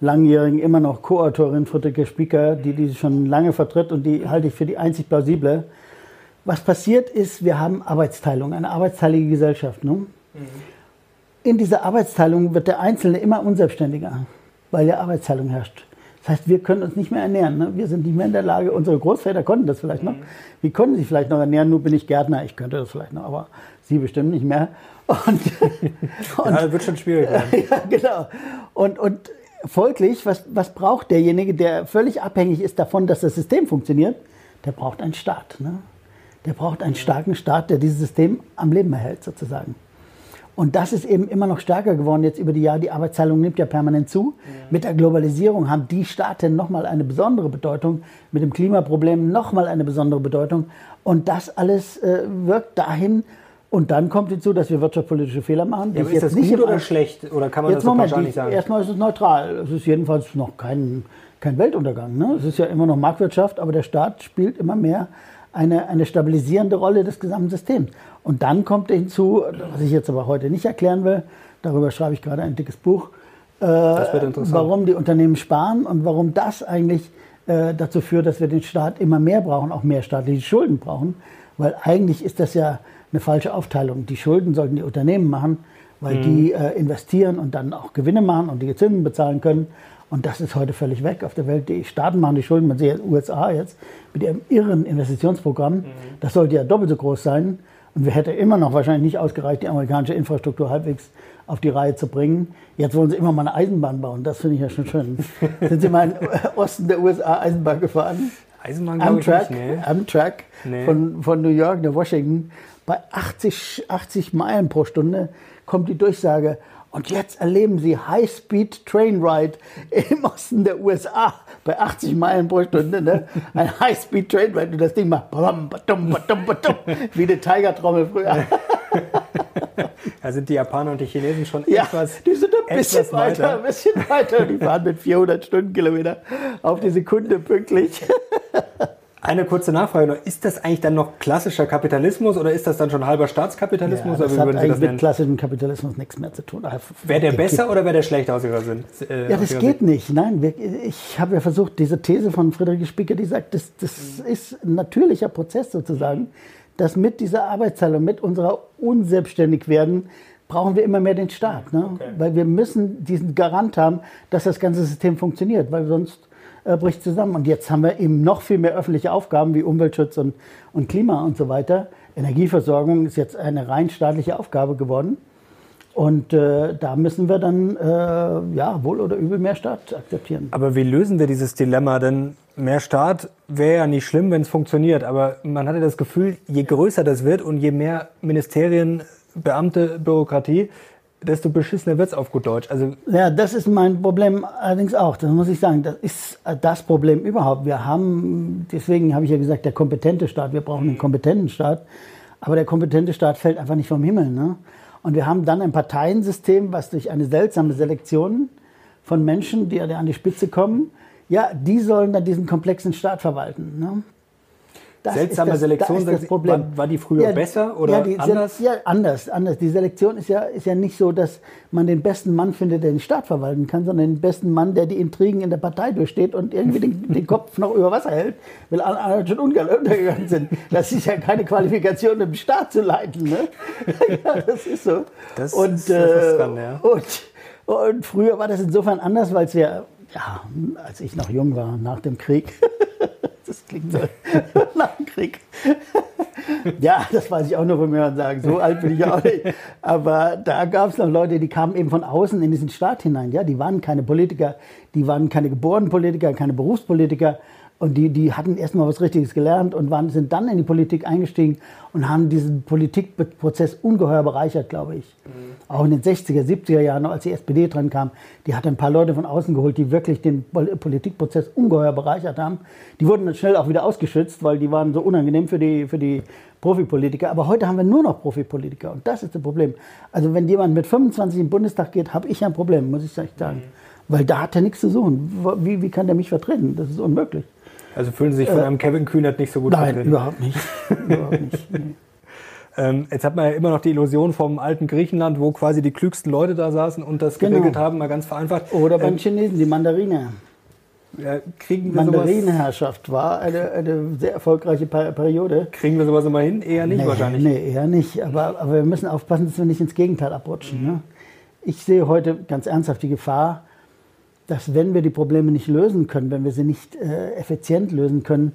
langjährigen, immer noch Co-Autorin Friederike Spieker, die die schon lange vertritt und die halte ich für die einzig plausible. Was passiert ist, wir haben Arbeitsteilung, eine arbeitsteilige Gesellschaft. Ne? Mhm. In dieser Arbeitsteilung wird der Einzelne immer unselbstständiger, weil ja Arbeitsteilung herrscht. Das heißt, wir können uns nicht mehr ernähren. Ne? Wir sind nicht mehr in der Lage, unsere Großväter konnten das vielleicht noch. Wie konnten sich vielleicht noch ernähren? Nur bin ich Gärtner, ich könnte das vielleicht noch, aber sie bestimmt nicht mehr. Und, <laughs> und ja, wird schon schwierig. <laughs> ja, genau. Und, und folglich, was, was braucht derjenige, der völlig abhängig ist davon, dass das System funktioniert? Der braucht einen Staat. Ne? Der braucht einen starken Staat, der dieses System am Leben erhält, sozusagen. Und das ist eben immer noch stärker geworden jetzt über die Jahre. Die Arbeitsteilung nimmt ja permanent zu. Ja. Mit der Globalisierung haben die Staaten nochmal eine besondere Bedeutung, mit dem Klimaproblem nochmal eine besondere Bedeutung. Und das alles äh, wirkt dahin, Und dann kommt hinzu, dass wir wirtschaftspolitische Fehler machen. Ja, ist das nicht gut oder schlecht? Oder kann man jetzt das Moment, nicht sagen? Erstmal ist es neutral. Es ist jedenfalls noch kein, kein Weltuntergang. Ne? Es ist ja immer noch Marktwirtschaft, aber der Staat spielt immer mehr eine, eine stabilisierende Rolle des gesamten Systems. Und dann kommt hinzu, was ich jetzt aber heute nicht erklären will, darüber schreibe ich gerade ein dickes Buch, äh, warum die Unternehmen sparen und warum das eigentlich äh, dazu führt, dass wir den Staat immer mehr brauchen, auch mehr staatliche Schulden brauchen. Weil eigentlich ist das ja eine falsche Aufteilung. Die Schulden sollten die Unternehmen machen, weil mhm. die äh, investieren und dann auch Gewinne machen und die Zinsen bezahlen können. Und das ist heute völlig weg auf der Welt. Die Staaten machen die Schulden, man sieht USA jetzt mit ihrem irren Investitionsprogramm. Mhm. Das sollte ja doppelt so groß sein. Und wir hätten immer noch wahrscheinlich nicht ausgereicht, die amerikanische Infrastruktur halbwegs auf die Reihe zu bringen. Jetzt wollen sie immer mal eine Eisenbahn bauen. Das finde ich ja schon schön. <laughs> Sind Sie mal im Osten der USA Eisenbahn gefahren? Eisenbahn, Amtrak, ich nicht, nee. Amtrak nee. Von, von New York nach Washington. Bei 80, 80 Meilen pro Stunde kommt die Durchsage, und jetzt erleben Sie High-Speed Train Ride im Osten der USA bei 80 Meilen pro Stunde. Ne? Ein High-Speed Train Ride und das Ding macht wie eine Tiger-Trommel früher. <laughs> Da sind die Japaner und die Chinesen schon ja, etwas die sind ein bisschen weiter, weiter, ein bisschen weiter. Die fahren mit 400 Stundenkilometer auf die Sekunde pünktlich. Eine kurze Nachfrage noch. Ist das eigentlich dann noch klassischer Kapitalismus oder ist das dann schon halber Staatskapitalismus? Ja, das hat eigentlich das mit klassischem Kapitalismus nichts mehr zu tun. Wäre der besser oder wäre der schlechter aus Ihrer Sinn? Äh, ja, das geht nicht. Nein, ich habe ja versucht, diese These von Friedrich Spieker, die sagt, das, das ist ein natürlicher Prozess sozusagen, dass mit dieser Arbeitsteilung, mit unserer Unselbstständigwerden, brauchen wir immer mehr den Staat. Ne? Okay. Weil wir müssen diesen Garant haben, dass das ganze System funktioniert, weil sonst äh, bricht zusammen. Und jetzt haben wir eben noch viel mehr öffentliche Aufgaben wie Umweltschutz und, und Klima und so weiter. Energieversorgung ist jetzt eine rein staatliche Aufgabe geworden. Und äh, da müssen wir dann, äh, ja, wohl oder übel mehr Staat akzeptieren. Aber wie lösen wir dieses Dilemma? Denn mehr Staat wäre ja nicht schlimm, wenn es funktioniert. Aber man hatte das Gefühl, je größer das wird und je mehr Ministerien, Beamte, Bürokratie, desto beschissener wird es auf gut Deutsch. Also ja, das ist mein Problem allerdings auch. Das muss ich sagen. Das ist das Problem überhaupt. Wir haben, deswegen habe ich ja gesagt, der kompetente Staat. Wir brauchen einen kompetenten Staat. Aber der kompetente Staat fällt einfach nicht vom Himmel. Ne? Und wir haben dann ein Parteiensystem, was durch eine seltsame Selektion von Menschen, die an die Spitze kommen, ja, die sollen dann diesen komplexen Staat verwalten. Ne? Das Seltsame das, Selektion, da war, war, die früher ja, besser oder ja, die, anders? Ja, anders, anders. Die Selektion ist ja, ist ja nicht so, dass man den besten Mann findet, der den Staat verwalten kann, sondern den besten Mann, der die Intrigen in der Partei durchsteht und irgendwie den, den Kopf <laughs> noch über Wasser hält, weil alle anderen schon untergegangen sind. Das ist ja keine Qualifikation, im Staat zu leiten. Ne? <laughs> ja, das ist so. Das und, ist äh, dran, ja. und, und früher war das insofern anders, weil es ja, ja, als ich noch jung war, nach dem Krieg, <laughs> das klingt so <laughs> nach dem Krieg. <laughs> ja, das weiß ich auch nur von mir und sagen. So alt bin ich auch nicht. Aber da gab es noch Leute, die kamen eben von außen in diesen Staat hinein. Ja, die waren keine Politiker, die waren keine geborenen Politiker, keine Berufspolitiker, und die, die hatten erstmal was Richtiges gelernt und waren, sind dann in die Politik eingestiegen und haben diesen Politikprozess ungeheuer bereichert, glaube ich. Mhm. Auch in den 60er, 70er Jahren, als die SPD dran kam, die hat ein paar Leute von außen geholt, die wirklich den Politikprozess ungeheuer bereichert haben. Die wurden dann schnell auch wieder ausgeschützt, weil die waren so unangenehm für die, für die Profipolitiker. Aber heute haben wir nur noch Profipolitiker und das ist das Problem. Also wenn jemand mit 25 im Bundestag geht, habe ich ein Problem, muss ich sagen. Mhm. Weil da hat er nichts zu suchen. Wie, wie kann der mich vertreten? Das ist unmöglich. Also fühlen Sie sich von äh, einem Kevin Kühnert nicht so gut Nein, vertreten? überhaupt nicht. überhaupt nicht. <laughs> Nee. Ähm, jetzt hat man ja immer noch die Illusion vom alten Griechenland, wo quasi die klügsten Leute da saßen und das genau. geregelt haben, mal ganz vereinfacht. Oder beim ähm, Chinesen, die Mandarine. Ja, kriegen wir Mandarinenherrschaft war eine, eine sehr erfolgreiche Periode. Kriegen wir sowas immer hin? Eher nicht nee, wahrscheinlich. Nee, eher nicht. Aber, aber wir müssen aufpassen, dass wir nicht ins Gegenteil abrutschen. Ne? Ich sehe heute ganz ernsthaft die Gefahr, dass wenn wir die Probleme nicht lösen können, wenn wir sie nicht äh, effizient lösen können,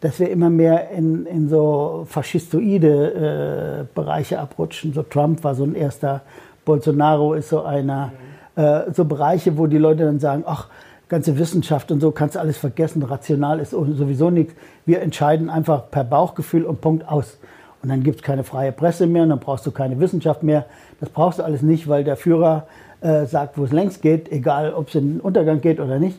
dass wir immer mehr in, in so faschistoide äh, Bereiche abrutschen. So Trump war so ein erster, Bolsonaro ist so einer. Mhm. Äh, so Bereiche, wo die Leute dann sagen, ach, ganze Wissenschaft und so kannst du alles vergessen, rational ist sowieso nichts. Wir entscheiden einfach per Bauchgefühl und Punkt aus. Und dann gibt es keine freie Presse mehr, und dann brauchst du keine Wissenschaft mehr. Das brauchst du alles nicht, weil der Führer äh, sagt, wo es längst geht, egal ob es in den Untergang geht oder nicht.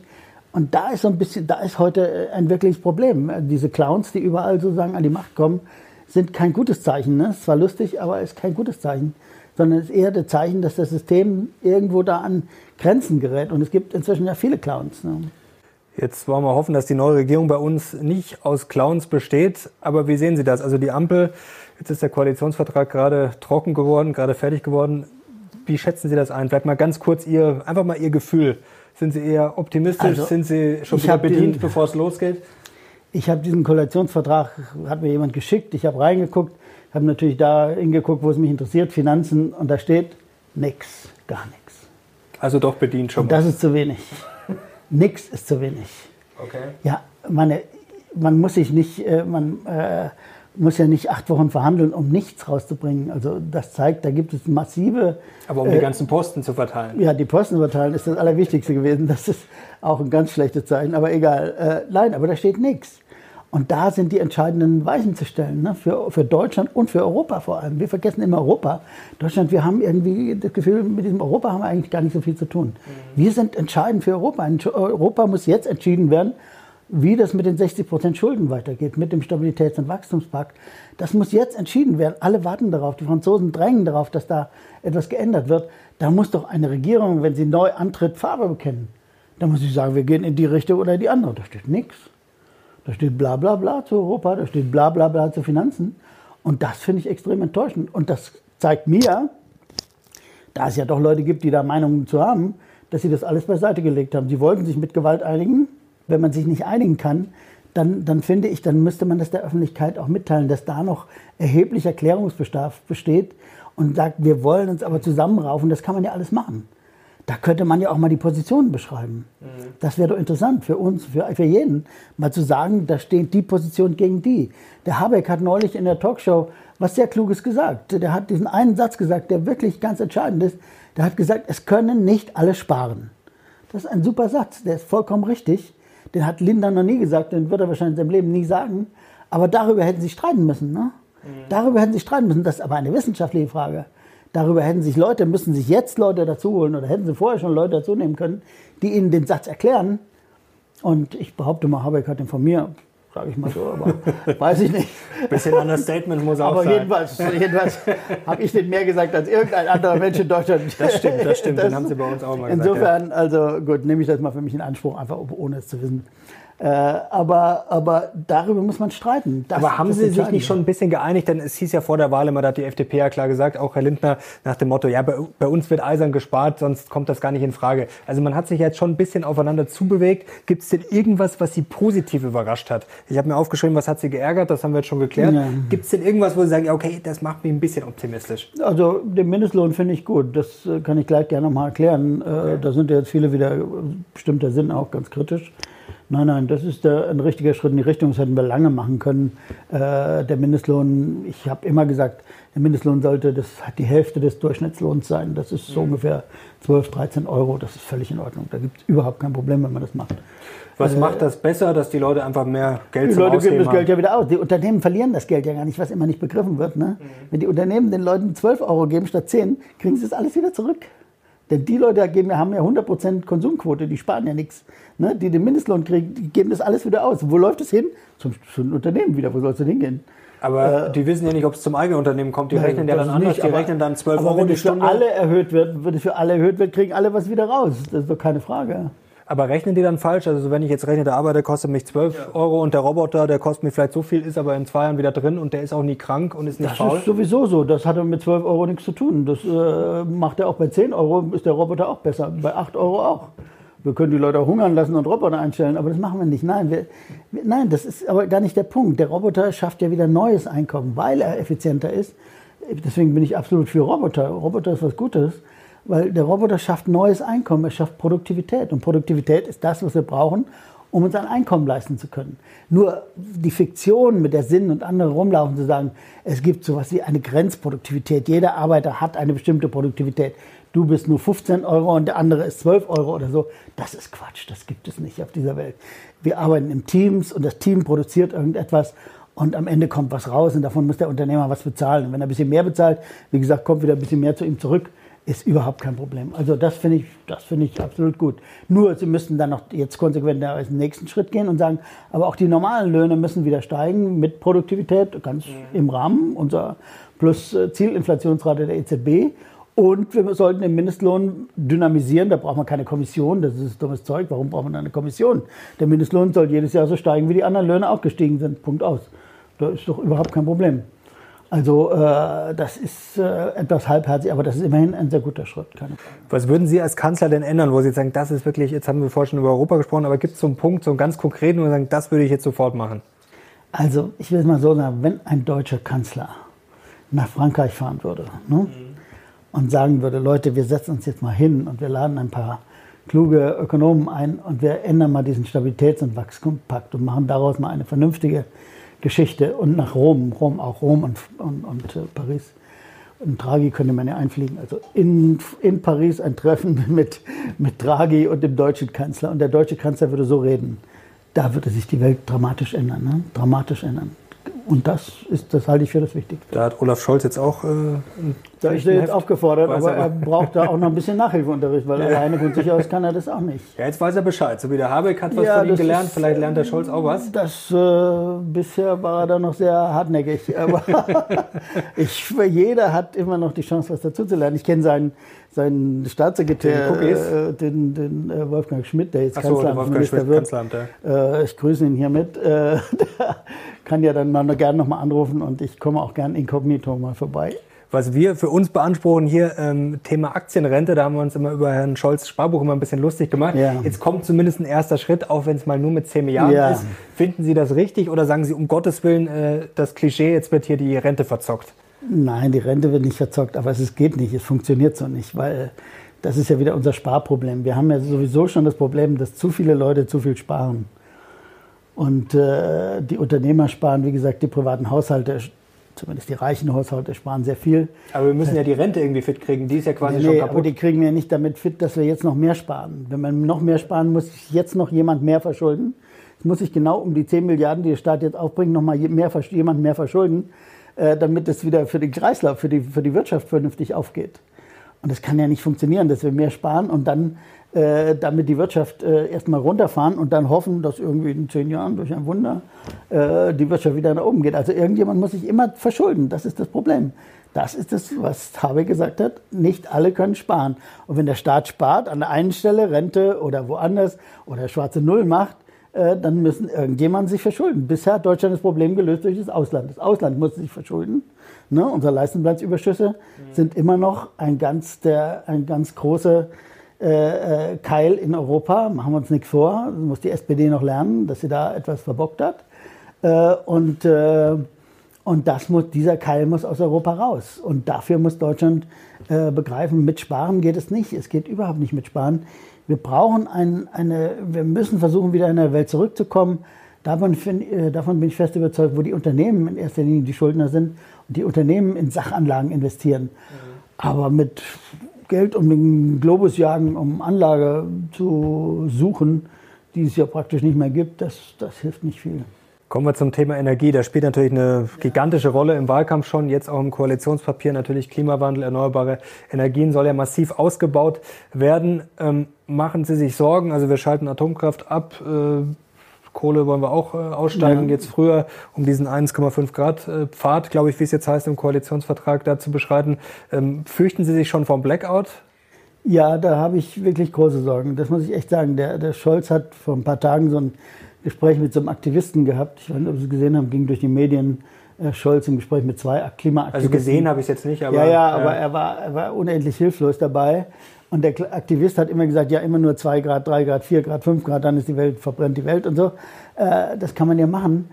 Und da ist so ein bisschen, da ist heute äh, ein wirkliches Problem. Diese Clowns, die überall sozusagen an die Macht kommen, sind kein gutes Zeichen. Ne? Ist zwar lustig, aber ist kein gutes Zeichen. Sondern ist eher das Zeichen, dass das System irgendwo da an Grenzen gerät. Und es gibt inzwischen ja viele Clowns. Ne? Jetzt wollen wir hoffen, dass die neue Regierung bei uns nicht aus Clowns besteht. Aber wie sehen Sie das? Also die Ampel, jetzt ist der Koalitionsvertrag gerade trocken geworden, gerade fertig geworden. Wie schätzen Sie das ein? Vielleicht mal ganz kurz Ihr, einfach mal Ihr Gefühl. Sind Sie eher optimistisch? Also, Sind Sie schon wieder bedient, den, bevor es losgeht? Ich habe diesen Koalitionsvertrag, hat mir jemand geschickt, ich habe reingeguckt, habe natürlich da hingeguckt, wo es mich interessiert, Finanzen, und da steht nichts, gar nichts. Also doch bedient schon. Und das ist zu wenig. <laughs> nix ist zu wenig. Okay. Ja, meine, man muss sich nicht, äh, man äh, muss ja nicht acht Wochen verhandeln, um nichts rauszubringen. Also das zeigt, da gibt es massive. Aber um äh, die ganzen Posten zu verteilen. Ja, die Posten zu verteilen ist das Allerwichtigste gewesen. Das ist auch ein ganz schlechtes Zeichen. Aber egal. Äh, nein, aber da steht nichts. Und da sind die entscheidenden Weichen zu stellen, ne? für, für Deutschland und für Europa vor allem. Wir vergessen immer Europa. Deutschland, wir haben irgendwie das Gefühl, mit diesem Europa haben wir eigentlich gar nicht so viel zu tun. Mhm. Wir sind entscheidend für Europa. Europa muss jetzt entschieden werden, wie das mit den 60 Prozent Schulden weitergeht, mit dem Stabilitäts- und Wachstumspakt. Das muss jetzt entschieden werden. Alle warten darauf. Die Franzosen drängen darauf, dass da etwas geändert wird. Da muss doch eine Regierung, wenn sie neu antritt, Farbe bekennen. Da muss sie sagen, wir gehen in die Richtung oder in die andere. Da steht nichts. Da steht bla bla bla zu Europa, da steht bla bla bla zu Finanzen. Und das finde ich extrem enttäuschend. Und das zeigt mir, da es ja doch Leute gibt, die da Meinungen zu haben, dass sie das alles beiseite gelegt haben. Sie wollten sich mit Gewalt einigen. Wenn man sich nicht einigen kann, dann, dann finde ich, dann müsste man das der Öffentlichkeit auch mitteilen, dass da noch erheblicher Klärungsbedarf besteht und sagt, wir wollen uns aber zusammenraufen. Das kann man ja alles machen. Da könnte man ja auch mal die Positionen beschreiben. Mhm. Das wäre doch interessant für uns, für, für jeden, mal zu sagen, da steht die Position gegen die. Der Habeck hat neulich in der Talkshow was sehr Kluges gesagt. Der hat diesen einen Satz gesagt, der wirklich ganz entscheidend ist. Der hat gesagt, es können nicht alle sparen. Das ist ein super Satz, der ist vollkommen richtig. Den hat Linda noch nie gesagt, den wird er wahrscheinlich in seinem Leben nie sagen. Aber darüber hätten sie streiten müssen. Ne? Mhm. Darüber hätten sie streiten müssen. Das ist aber eine wissenschaftliche Frage. Darüber hätten sich Leute, müssen sich jetzt Leute dazu holen oder hätten sie vorher schon Leute dazu nehmen können, die ihnen den Satz erklären. Und ich behaupte mal, Habeck hat den von mir, sage ich mal so, aber <laughs> weiß ich nicht. Bisschen Understatement muss auch aber sein. Aber jedenfalls, jedenfalls habe ich den mehr gesagt als irgendein anderer Mensch in Deutschland. Das stimmt, das stimmt. Das, <laughs> den haben sie bei uns auch mal gesagt. Insofern, ja. also gut, nehme ich das mal für mich in Anspruch, einfach ohne es zu wissen. Äh, aber, aber darüber muss man streiten. Das, aber haben Sie sich nicht schon ein bisschen geeinigt? Denn es hieß ja vor der Wahl immer, da hat die FDP ja klar gesagt, auch Herr Lindner, nach dem Motto, ja, bei, bei, uns wird eisern gespart, sonst kommt das gar nicht in Frage. Also man hat sich jetzt schon ein bisschen aufeinander zubewegt. Gibt es denn irgendwas, was Sie positiv überrascht hat? Ich habe mir aufgeschrieben, was hat Sie geärgert? Das haben wir jetzt schon geklärt. Ja. Gibt es denn irgendwas, wo Sie sagen, okay, das macht mich ein bisschen optimistisch? Also den Mindestlohn finde ich gut. Das äh, kann ich gleich gerne nochmal erklären. Äh, okay. Da sind ja jetzt viele wieder, bestimmter Sinn auch ganz kritisch. Nein, nein, das ist der, ein richtiger Schritt in die Richtung. Das hätten wir lange machen können. Äh, der Mindestlohn, ich habe immer gesagt, der Mindestlohn sollte das, die Hälfte des Durchschnittslohns sein. Das ist so mhm. ungefähr 12, 13 Euro. Das ist völlig in Ordnung. Da gibt es überhaupt kein Problem, wenn man das macht. Was äh, macht das besser, dass die Leute einfach mehr Geld Die Leute geben das Geld ja wieder aus. Die Unternehmen verlieren das Geld ja gar nicht, was immer nicht begriffen wird. Ne? Mhm. Wenn die Unternehmen den Leuten 12 Euro geben statt 10, kriegen sie das alles wieder zurück. Denn die Leute geben, haben ja 100% Konsumquote, die sparen ja nichts. Ne? Die den Mindestlohn kriegen, die geben das alles wieder aus. Wo läuft es hin? Zum, zum Unternehmen wieder. Wo soll es denn hingehen? Aber äh, die wissen ja nicht, ob es zum eigenen Unternehmen kommt. Die nein, rechnen ja dann anders. Nicht, die aber, rechnen dann 12 Euro wenn die Stunde. Wenn es für alle erhöht wird, wenn es für alle erhöht wird, kriegen alle was wieder raus. Das ist doch keine Frage. Aber rechnen die dann falsch? Also wenn ich jetzt rechne, der Arbeiter kostet mich 12 ja. Euro und der Roboter, der kostet mich vielleicht so viel, ist aber in zwei Jahren wieder drin und der ist auch nie krank und ist nicht das faul? Das ist sowieso so. Das hat mit 12 Euro nichts zu tun. Das äh, macht er auch bei 10 Euro, ist der Roboter auch besser. Bei 8 Euro auch. Wir können die Leute hungern lassen und Roboter einstellen, aber das machen wir nicht. Nein, wir, nein, das ist aber gar nicht der Punkt. Der Roboter schafft ja wieder neues Einkommen, weil er effizienter ist. Deswegen bin ich absolut für Roboter. Roboter ist was Gutes. Weil der Roboter schafft neues Einkommen, er schafft Produktivität. Und Produktivität ist das, was wir brauchen, um uns ein Einkommen leisten zu können. Nur die Fiktion, mit der Sinn und andere rumlaufen, zu sagen, es gibt sowas wie eine Grenzproduktivität. Jeder Arbeiter hat eine bestimmte Produktivität. Du bist nur 15 Euro und der andere ist 12 Euro oder so. Das ist Quatsch. Das gibt es nicht auf dieser Welt. Wir arbeiten in Teams und das Team produziert irgendetwas und am Ende kommt was raus und davon muss der Unternehmer was bezahlen. Und wenn er ein bisschen mehr bezahlt, wie gesagt, kommt wieder ein bisschen mehr zu ihm zurück ist überhaupt kein Problem. Also das finde ich, das finde ich absolut gut. Nur sie müssen dann noch jetzt konsequent den nächsten Schritt gehen und sagen, aber auch die normalen Löhne müssen wieder steigen mit Produktivität, ganz mhm. im Rahmen unserer plus äh, Zielinflationsrate der EZB. Und wir sollten den Mindestlohn dynamisieren. Da braucht man keine Kommission. Das ist dummes Zeug. Warum braucht man eine Kommission? Der Mindestlohn soll jedes Jahr so steigen, wie die anderen Löhne auch gestiegen sind. Punkt aus. Da ist doch überhaupt kein Problem. Also äh, das ist äh, etwas halbherzig, aber das ist immerhin ein sehr guter Schritt. Was würden Sie als Kanzler denn ändern, wo Sie sagen, das ist wirklich, jetzt haben wir vorhin schon über Europa gesprochen, aber gibt es so einen Punkt, so einen ganz konkreten, wo Sie sagen, das würde ich jetzt sofort machen? Also ich will es mal so sagen, wenn ein deutscher Kanzler nach Frankreich fahren würde ne, mhm. und sagen würde, Leute, wir setzen uns jetzt mal hin und wir laden ein paar kluge Ökonomen ein und wir ändern mal diesen Stabilitäts- und Wachstumspakt und machen daraus mal eine vernünftige Geschichte und nach Rom, Rom auch Rom und, und, und äh, Paris. Und Draghi könnte man ja einfliegen. Also in, in Paris ein Treffen <laughs> mit, mit Draghi und dem deutschen Kanzler. Und der deutsche Kanzler würde so reden. Da würde sich die Welt dramatisch ändern. Ne? Dramatisch ändern. Und das ist, das halte ich für das Wichtigste. Da hat Olaf Scholz jetzt auch. Äh, da ist er jetzt aufgefordert, aber er braucht da auch noch ein bisschen Nachhilfeunterricht, weil ja. alleine von sich aus kann er das auch nicht. Ja, jetzt weiß er Bescheid. So wie der Habeck hat was ja, von ihm gelernt, ist, vielleicht lernt der Scholz auch was. Das äh, bisher war er da noch sehr hartnäckig. Aber <laughs> <laughs> ich, jeder hat immer noch die Chance, was dazu zu lernen. Ich kenne seinen seinen Staatssekretär, den, äh, den, den äh, Wolfgang Schmidt, der jetzt so, Kanzleramtminister wird. Kanzleramt, ja. äh, ich grüße ihn hiermit. Äh, <laughs> der kann ja dann mal gerne nochmal anrufen und ich komme auch gern inkognito mal vorbei. Was wir für uns beanspruchen hier, ähm, Thema Aktienrente, da haben wir uns immer über Herrn Scholz Sparbuch immer ein bisschen lustig gemacht. Ja. Jetzt kommt zumindest ein erster Schritt, auch wenn es mal nur mit 10 Milliarden ja. ist. Finden Sie das richtig oder sagen Sie um Gottes Willen, äh, das Klischee, jetzt wird hier die Rente verzockt? Nein, die Rente wird nicht verzockt, aber es geht nicht, es funktioniert so nicht, weil das ist ja wieder unser Sparproblem. Wir haben ja sowieso schon das Problem, dass zu viele Leute zu viel sparen. Und äh, die Unternehmer sparen, wie gesagt, die privaten Haushalte, zumindest die reichen Haushalte, sparen sehr viel. Aber wir müssen ja die Rente irgendwie fit kriegen, die ist ja quasi nee, schon kaputt. Aber die kriegen wir nicht damit fit, dass wir jetzt noch mehr sparen. Wenn man noch mehr sparen muss, jetzt noch jemand mehr verschulden. Es muss sich genau um die 10 Milliarden, die der Staat jetzt aufbringt, noch mal mehr, jemand mehr verschulden. Äh, damit es wieder für den Kreislauf, für die, für die Wirtschaft vernünftig aufgeht. Und das kann ja nicht funktionieren, dass wir mehr sparen und dann äh, damit die Wirtschaft äh, erstmal runterfahren und dann hoffen, dass irgendwie in zehn Jahren durch ein Wunder äh, die Wirtschaft wieder nach oben geht. Also irgendjemand muss sich immer verschulden. Das ist das Problem. Das ist das, was Habe gesagt hat. Nicht alle können sparen. Und wenn der Staat spart, an der einen Stelle Rente oder woanders oder schwarze Null macht, dann müssen irgendjemand sich verschulden. Bisher hat Deutschland das Problem gelöst durch das Ausland. Das Ausland muss sich verschulden. Ne? Unsere Leistenplatzüberschüsse mhm. sind immer noch ein ganz, der, ein ganz großer äh, äh, Keil in Europa. Machen wir uns nichts vor. Das muss die SPD noch lernen, dass sie da etwas verbockt hat. Äh, und, äh, und das muss, dieser Keil muss aus Europa raus. Und dafür muss Deutschland äh, begreifen, mit Sparen geht es nicht. Es geht überhaupt nicht mit Sparen. Wir brauchen ein, eine, wir müssen versuchen, wieder in der Welt zurückzukommen. Davon, äh, davon bin ich fest überzeugt, wo die Unternehmen in erster Linie die Schuldner sind und die Unternehmen in Sachanlagen investieren. Mhm. Aber mit Geld um den Globus jagen, um Anlage zu suchen, die es ja praktisch nicht mehr gibt, das, das hilft nicht viel. Kommen wir zum Thema Energie. Das spielt natürlich eine gigantische Rolle im Wahlkampf schon, jetzt auch im Koalitionspapier. Natürlich Klimawandel, erneuerbare Energien soll ja massiv ausgebaut werden. Ähm, machen Sie sich Sorgen? Also wir schalten Atomkraft ab. Äh, Kohle wollen wir auch äh, aussteigen. Ja. Jetzt früher, um diesen 1,5 Grad äh, Pfad, glaube ich, wie es jetzt heißt, im Koalitionsvertrag da zu beschreiten. Ähm, fürchten Sie sich schon vom Blackout? Ja, da habe ich wirklich große Sorgen. Das muss ich echt sagen. Der, der Scholz hat vor ein paar Tagen so ein Gespräch mit so einem Aktivisten gehabt. Ich weiß nicht, ob Sie es gesehen haben, ging durch die Medien. Äh, Scholz im Gespräch mit zwei Klimaaktivisten. Also gesehen habe ich es jetzt nicht, aber. Ja, ja, aber ja. Er, war, er war unendlich hilflos dabei. Und der Aktivist hat immer gesagt, ja, immer nur zwei Grad, drei Grad, vier Grad, fünf Grad, dann ist die Welt, verbrennt die Welt und so. Äh, das kann man ja machen.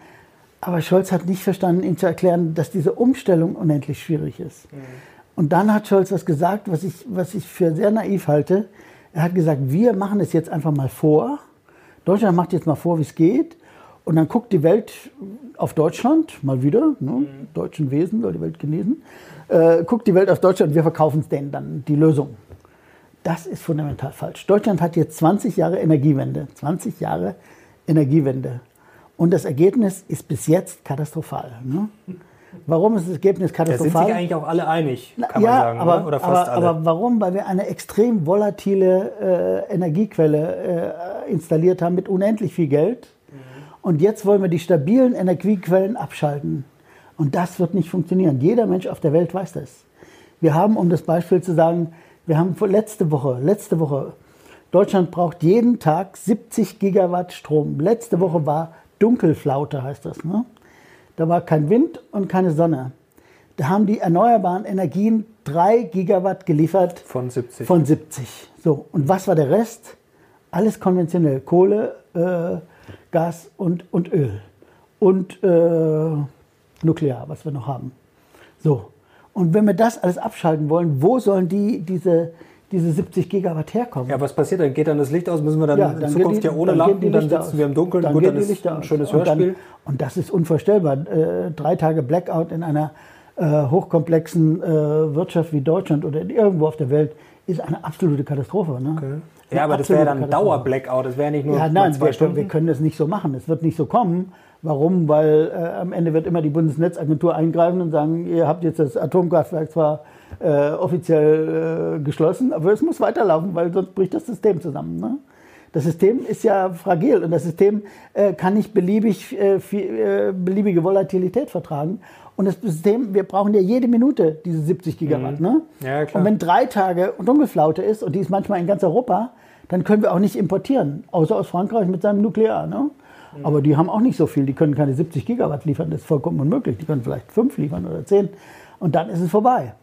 Aber Scholz hat nicht verstanden, ihm zu erklären, dass diese Umstellung unendlich schwierig ist. Mhm. Und dann hat Scholz was gesagt, was ich, was ich für sehr naiv halte. Er hat gesagt, wir machen es jetzt einfach mal vor Deutschland macht jetzt mal vor, wie es geht. Und dann guckt die Welt auf Deutschland, mal wieder, ne? Mhm. deutschen Wesen soll die Welt genesen, äh, guckt die Welt auf Deutschland und wir verkaufen es denen dann die Lösung. Das ist fundamental falsch. Deutschland hat jetzt 20 Jahre Energiewende, 20 Jahre Energiewende. Und das Ergebnis ist bis jetzt katastrophal. Ne? Warum ist das Ergebnis katastrophal? Da sind sich eigentlich auch alle einig, kann ja, man sagen, aber, oder fast aber, alle. Aber warum? Weil wir eine extrem volatile äh, Energiequelle äh, installiert haben mit unendlich viel Geld. Mhm. Und jetzt wollen wir die stabilen Energiequellen abschalten. Und das wird nicht funktionieren. Jeder Mensch auf der Welt weiß das. Wir haben, um das Beispiel zu sagen, wir haben letzte Woche, letzte Woche, Deutschland braucht jeden Tag 70 Gigawatt Strom. Letzte Woche war Dunkelflaute, heißt das. Ne? Da war kein Wind und keine Sonne. Da haben die erneuerbaren Energien 3 Gigawatt geliefert. Von 70. Von 70. So, und was war der Rest? Alles konventionell. Kohle, äh, Gas und, und Öl. Und äh, Nuklear, was wir noch haben. So. Und wenn wir das alles abschalten wollen, wo sollen die diese, diese 70 Gigawatt herkommen? Ja, was passiert dann? Geht dann das Licht aus? Müssen wir dann, ja, dann in Zukunft die, ja ohne dann Lampen, dann sitzen aus. wir im Dunkeln? Dann Gut, dann ist ein schönes Hörspiel. Und, dann, und, das ist unvorstellbar. Äh, drei Tage Blackout in einer äh, hochkomplexen äh, Wirtschaft wie Deutschland oder irgendwo auf der Welt ist eine absolute Katastrophe. Ne? Okay. Ja, aber das wäre dann Dauer-Blackout. Das wäre nicht nur ja, nein, zwei wir, Stunden. wir können das nicht so machen. Es wird nicht so kommen. Warum? Weil äh, am Ende wird immer die Bundesnetzagentur eingreifen und sagen, ihr habt jetzt das Atomkraftwerk zwar äh, offiziell äh, geschlossen, aber es muss weiterlaufen, weil sonst bricht das System zusammen. Ne? Das System ist ja fragil und das System äh, kann nicht beliebig, äh, viel, äh, beliebige Volatilität vertragen. Und das System, wir brauchen ja jede Minute diese 70 Gigawatt. Mhm. Ne? Ja. Und wenn drei Tage Dunkelflaute ist, und die ist manchmal in ganz Europa, dann können wir auch nicht importieren, außer aus Frankreich mit seinem Nuklear. Ne? Mhm. Aber die haben auch nicht so viel, die können keine 70 Gigawatt liefern, das ist vollkommen unmöglich. Die können vielleicht fünf liefern oder zehn und dann ist es vorbei.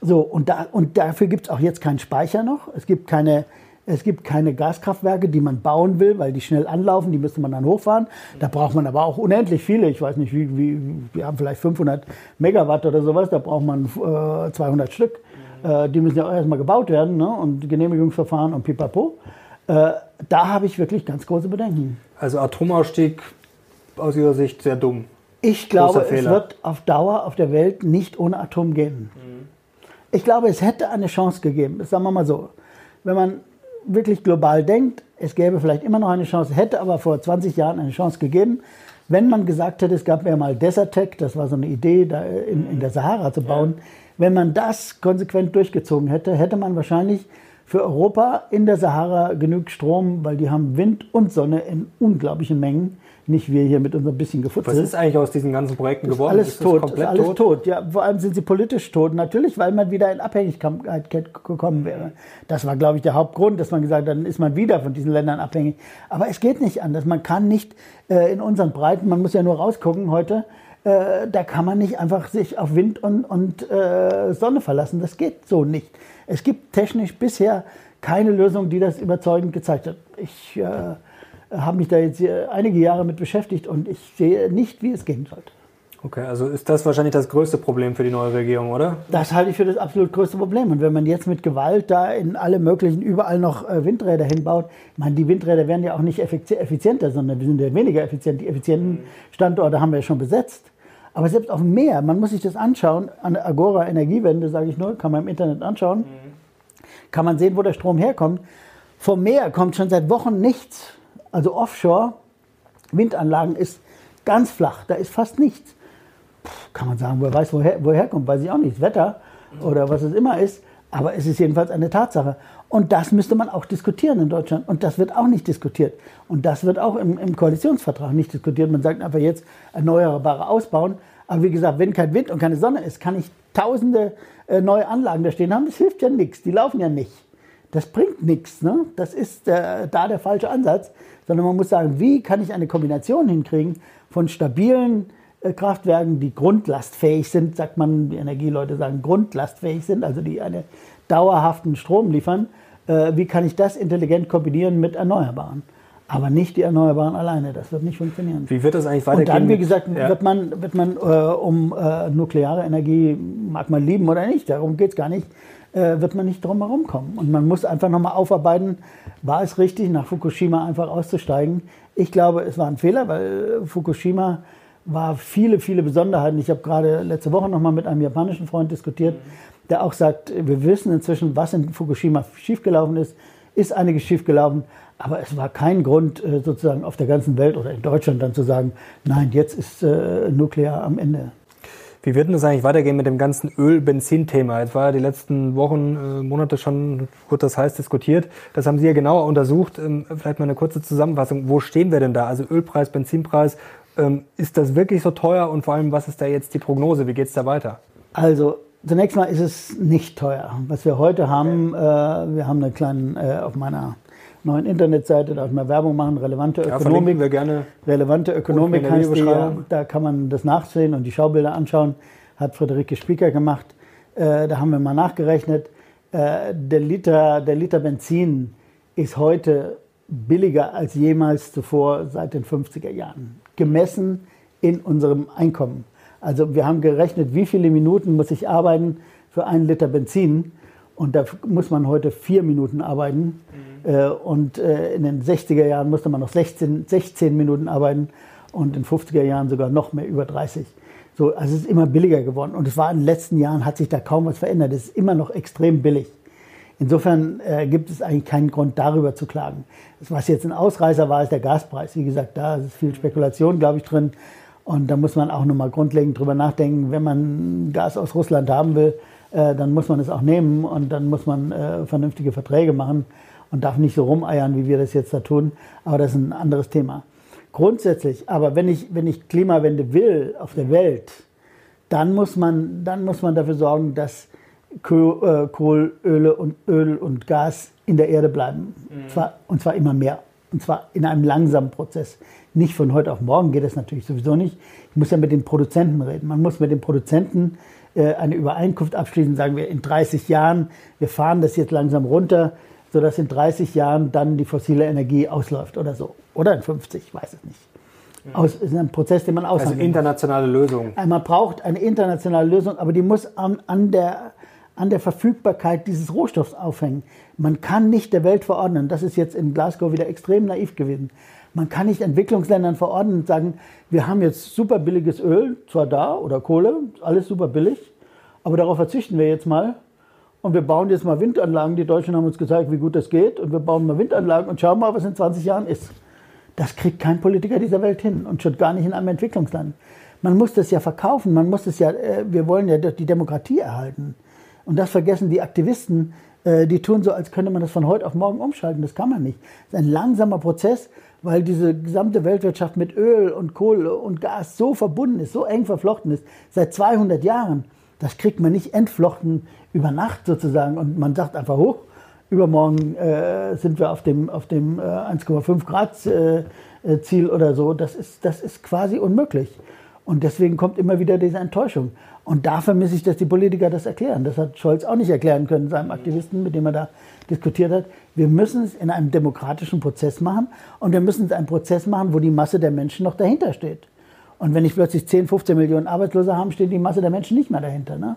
So, und, da, und dafür gibt es auch jetzt keinen Speicher noch. Es gibt keine, es gibt keine Gaskraftwerke, die man bauen will, weil die schnell anlaufen, die müsste man dann hochfahren. Da braucht man aber auch unendlich viele. Ich weiß nicht, wie, wie wir haben vielleicht 500 Megawatt oder sowas, da braucht man äh, 200 Stück. Äh, die müssen ja auch erstmal gebaut werden ne? und Genehmigungsverfahren und pipapo. Äh, da habe ich wirklich ganz große Bedenken. Also Atomausstieg aus Ihrer Sicht sehr dumm. Ich glaube, es wird auf Dauer auf der Welt nicht ohne Atom gehen. Mhm. Ich glaube, es hätte eine Chance gegeben. sagen wir mal so. Wenn man wirklich global denkt, es gäbe vielleicht immer noch eine Chance, hätte aber vor 20 Jahren eine Chance gegeben, wenn man gesagt hätte, es gab ja mal Desertec, das war so eine Idee, da in, in der Sahara zu bauen. Ja. Wenn man das konsequent durchgezogen hätte, hätte man wahrscheinlich für Europa in der Sahara genügend Strom, weil die haben Wind und Sonne in unglaublichen Mengen. Nicht wir hier mit unserem bisschen Gefutzelt. Was ist eigentlich aus diesen ganzen Projekten ist geworden? Alles ist tot, komplett ist alles tot? tot? Ja, vor allem sind sie politisch tot. Natürlich, weil man wieder in Abhängigkeit gekommen wäre. Das war, glaube ich, der Hauptgrund, dass man gesagt hat, dann ist man wieder von diesen Ländern abhängig. Aber es geht nicht anders. Man kann nicht äh, in unseren Breiten, man muss ja nur rausgucken heute, äh, da kann man nicht einfach sich auf Wind und, und äh, Sonne verlassen. Das geht so nicht. Es gibt technisch bisher keine Lösung, die das überzeugend gezeigt hat. Ich äh, habe mich da jetzt einige Jahre mit beschäftigt und ich sehe nicht, wie es gehen sollte. Okay, also ist das wahrscheinlich das größte Problem für die neue Regierung, oder? Das halte ich für das absolut größte Problem. Und wenn man jetzt mit Gewalt da in alle möglichen, überall noch äh, Windräder hinbaut, ich meine, die Windräder werden ja auch nicht effizienter, sondern wir sind ja weniger effizient. Die effizienten Standorte haben wir ja schon besetzt. Aber selbst auf dem Meer, man muss sich das anschauen, an der Agora Energiewende, sage ich nur, kann man im Internet anschauen, mhm. kann man sehen, wo der Strom herkommt. Vom Meer kommt schon seit Wochen nichts. Also Offshore, Windanlagen ist ganz flach, da ist fast nichts. Puh, kann man sagen, wer weiß, woher, woher kommt, weiß ich auch nicht. Wetter oder was es immer ist. Aber es ist jedenfalls eine Tatsache. Und das müsste man auch diskutieren in Deutschland. Und das wird auch nicht diskutiert. Und das wird auch im, im Koalitionsvertrag nicht diskutiert. Man sagt einfach jetzt Erneuerbare ausbauen. Aber wie gesagt, wenn kein Wind und keine Sonne ist, kann ich tausende äh, neue Anlagen da stehen haben. Das hilft ja nichts. Die laufen ja nicht. Das bringt nichts. Ne? Das ist äh, da der falsche Ansatz. Sondern man muss sagen, wie kann ich eine Kombination hinkriegen von stabilen äh, Kraftwerken, die grundlastfähig sind, sagt man, die Energieleute sagen, grundlastfähig sind, also die einen dauerhaften Strom liefern. Äh, wie kann ich das intelligent kombinieren mit Erneuerbaren? Aber nicht die Erneuerbaren alleine, das wird nicht funktionieren. Wie wird das eigentlich weitergehen? Und dann, wie gesagt, ja. wird man, wird man äh, um äh, nukleare Energie, mag man lieben oder nicht, darum geht es gar nicht, äh, wird man nicht drum herum kommen. Und man muss einfach nochmal aufarbeiten, war es richtig, nach Fukushima einfach auszusteigen? Ich glaube, es war ein Fehler, weil Fukushima war viele, viele Besonderheiten. Ich habe gerade letzte Woche noch mal mit einem japanischen Freund diskutiert, der auch sagt, wir wissen inzwischen, was in Fukushima schiefgelaufen ist. Ist einiges schiefgelaufen, aber es war kein Grund, äh, sozusagen auf der ganzen Welt oder in Deutschland dann zu sagen, nein, jetzt ist äh, Nuklear am Ende. Wie wird denn das eigentlich weitergehen mit dem ganzen Öl-Benzin-Thema? Jetzt war ja die letzten Wochen, äh, Monate schon, wird das heiß diskutiert. Das haben Sie ja genauer untersucht. Ähm, vielleicht mal eine kurze Zusammenfassung. Wo stehen wir denn da? Also Ölpreis, Benzinpreis. Ähm, ist das wirklich so teuer? Und vor allem, was ist da jetzt die Prognose? Wie geht es da weiter? Also zunächst mal ist es nicht teuer. Was wir heute haben, äh, wir haben eine kleine, äh, auf meiner neuen Internetseite, darf ich mal Werbung machen, relevante ja, Ökonomik. wir gerne. Relevante Ökonomik heißt die, da kann man das nachsehen und die Schaubilder anschauen, hat Friederike Spieker gemacht. Äh, da haben wir mal nachgerechnet, äh, der, Liter, der Liter Benzin ist heute billiger als jemals zuvor seit den 50er Jahren, gemessen in unserem Einkommen. Also wir haben gerechnet, wie viele Minuten muss ich arbeiten für einen Liter Benzin. Und da muss man heute vier Minuten arbeiten. Mhm. Äh, und äh, in den 60er Jahren musste man noch 16, 16 Minuten arbeiten und in den 50er Jahren sogar noch mehr, über 30. So, also es ist immer billiger geworden. Und es war in den letzten Jahren, hat sich da kaum was verändert. Es ist immer noch extrem billig. Insofern äh, gibt es eigentlich keinen Grund, darüber zu klagen. Was jetzt ein Ausreißer war, ist der Gaspreis. Wie gesagt, da ist viel Spekulation, glaube ich, drin. Und da muss man auch nochmal grundlegend drüber nachdenken, wenn man Gas aus Russland haben will, äh, dann muss man es auch nehmen und dann muss man äh, vernünftige Verträge machen und darf nicht so rumeiern, wie wir das jetzt da tun. Aber das ist ein anderes Thema. Grundsätzlich, aber wenn ich, wenn ich Klimawende will auf der Welt, dann muss man, dann muss man dafür sorgen, dass Kohl, äh, Kohl Öle und Öl und Gas in der Erde bleiben. Mhm. Zwar, und zwar immer mehr. Und zwar in einem langsamen Prozess. Nicht von heute auf morgen geht das natürlich sowieso nicht. Ich muss ja mit den Produzenten reden. Man muss mit den Produzenten äh, eine Übereinkunft abschließen, sagen wir in 30 Jahren, wir fahren das jetzt langsam runter, sodass in 30 Jahren dann die fossile Energie ausläuft oder so. Oder in 50, ich weiß es nicht. Aus, ist ein Prozess, den man aushandelt. Also internationale Lösung. Äh, man braucht eine internationale Lösung, aber die muss an, an, der, an der Verfügbarkeit dieses Rohstoffs aufhängen. Man kann nicht der Welt verordnen. Das ist jetzt in Glasgow wieder extrem naiv gewesen. Man kann nicht Entwicklungsländern verordnen und sagen, wir haben jetzt super billiges Öl, zwar da, oder Kohle, alles super billig, aber darauf verzichten wir jetzt mal. Und wir bauen jetzt mal Windanlagen. Die Deutschen haben uns gezeigt, wie gut das geht. Und wir bauen mal Windanlagen und schauen mal, was in 20 Jahren ist. Das kriegt kein Politiker dieser Welt hin und schon gar nicht in einem Entwicklungsland. Man muss das ja verkaufen, man muss das ja, äh, wir wollen ja die Demokratie erhalten. Und das vergessen die Aktivisten, äh, die tun so, als könnte man das von heute auf morgen umschalten. Das kann man nicht. Das ist ein langsamer Prozess, weil diese gesamte Weltwirtschaft mit Öl und Kohle und Gas so verbunden ist, so eng verflochten ist, seit 200 Jahren. Das kriegt man nicht entflochten über Nacht sozusagen und man sagt einfach hoch, übermorgen äh, sind wir auf dem, auf dem äh, 1,5 Grad äh, äh, Ziel oder so. Das ist, das ist quasi unmöglich. Und deswegen kommt immer wieder diese Enttäuschung. Und da vermisse ich, dass die Politiker das erklären. Das hat Scholz auch nicht erklären können, seinem Aktivisten, mit dem er da diskutiert hat. Wir müssen es in einem demokratischen Prozess machen und wir müssen es einen Prozess machen, wo die Masse der Menschen noch dahinter steht. Und wenn ich plötzlich 10, 15 Millionen Arbeitslose habe, steht die Masse der Menschen nicht mehr dahinter. Ne?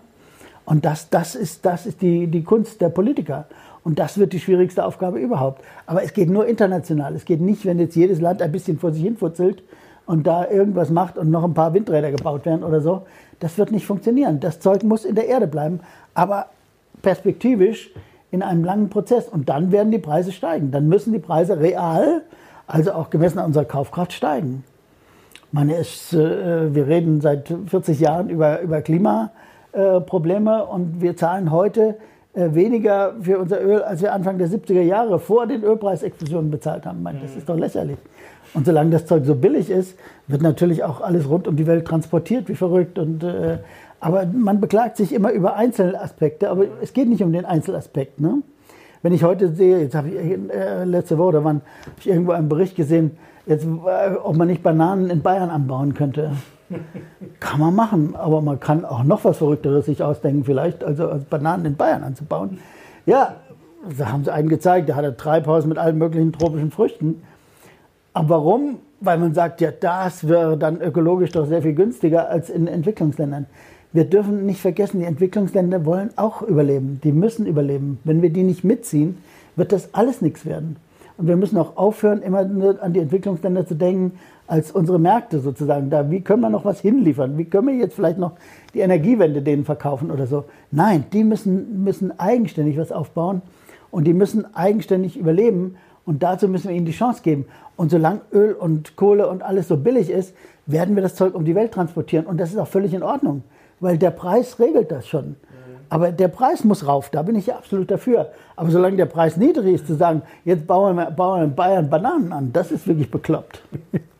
Und das, das ist, das ist die, die Kunst der Politiker. Und das wird die schwierigste Aufgabe überhaupt. Aber es geht nur international. Es geht nicht, wenn jetzt jedes Land ein bisschen vor sich hin futzelt und da irgendwas macht und noch ein paar Windräder gebaut werden oder so. Das wird nicht funktionieren. Das Zeug muss in der Erde bleiben, aber perspektivisch in einem langen Prozess. Und dann werden die Preise steigen. Dann müssen die Preise real, also auch gemessen an unserer Kaufkraft, steigen. Man ist, äh, wir reden seit 40 Jahren über, über Klimaprobleme äh, und wir zahlen heute äh, weniger für unser Öl, als wir Anfang der 70er Jahre vor den Ölpreisexplosionen bezahlt haben. Man, das ist doch lächerlich. Und solange das Zeug so billig ist, wird natürlich auch alles rund um die Welt transportiert, wie verrückt. Und, äh, aber man beklagt sich immer über Einzelaspekte, aber es geht nicht um den Einzelaspekt. Ne? Wenn ich heute sehe, jetzt habe ich äh, letzte Woche, da habe ich irgendwo einen Bericht gesehen, jetzt, äh, ob man nicht Bananen in Bayern anbauen könnte. <laughs> Kann man machen, aber man kann auch noch was Verrückteres sich ausdenken, vielleicht, also Bananen in Bayern anzubauen. Ja, da haben sie einen gezeigt, der hat ein Treibhaus mit allen möglichen tropischen Früchten. Aber warum? Weil man sagt, ja, das wäre dann ökologisch doch sehr viel günstiger als in Entwicklungsländern. Wir dürfen nicht vergessen, die Entwicklungsländer wollen auch überleben. Die müssen überleben. Wenn wir die nicht mitziehen, wird das alles nichts werden. Und wir müssen auch aufhören, immer nur an die Entwicklungsländer zu denken, als unsere Märkte sozusagen. Da, wie können wir noch was hinliefern? Wie können wir jetzt vielleicht noch die Energiewende denen verkaufen oder so? Nein, die müssen, müssen eigenständig was aufbauen und die müssen eigenständig überleben. Und dazu müssen wir ihnen die Chance geben. Und solange Öl und Kohle und alles so billig ist, werden wir das Zeug um die Welt transportieren. Und das ist auch völlig in Ordnung. weil der Preis regelt das schon. Aber der Preis muss rauf, da bin ich absolut dafür. Aber solange der Preis niedrig ist, zu sagen, jetzt bauen wir, bauen wir in Bayern Bananen an, das ist wirklich bekloppt. <laughs>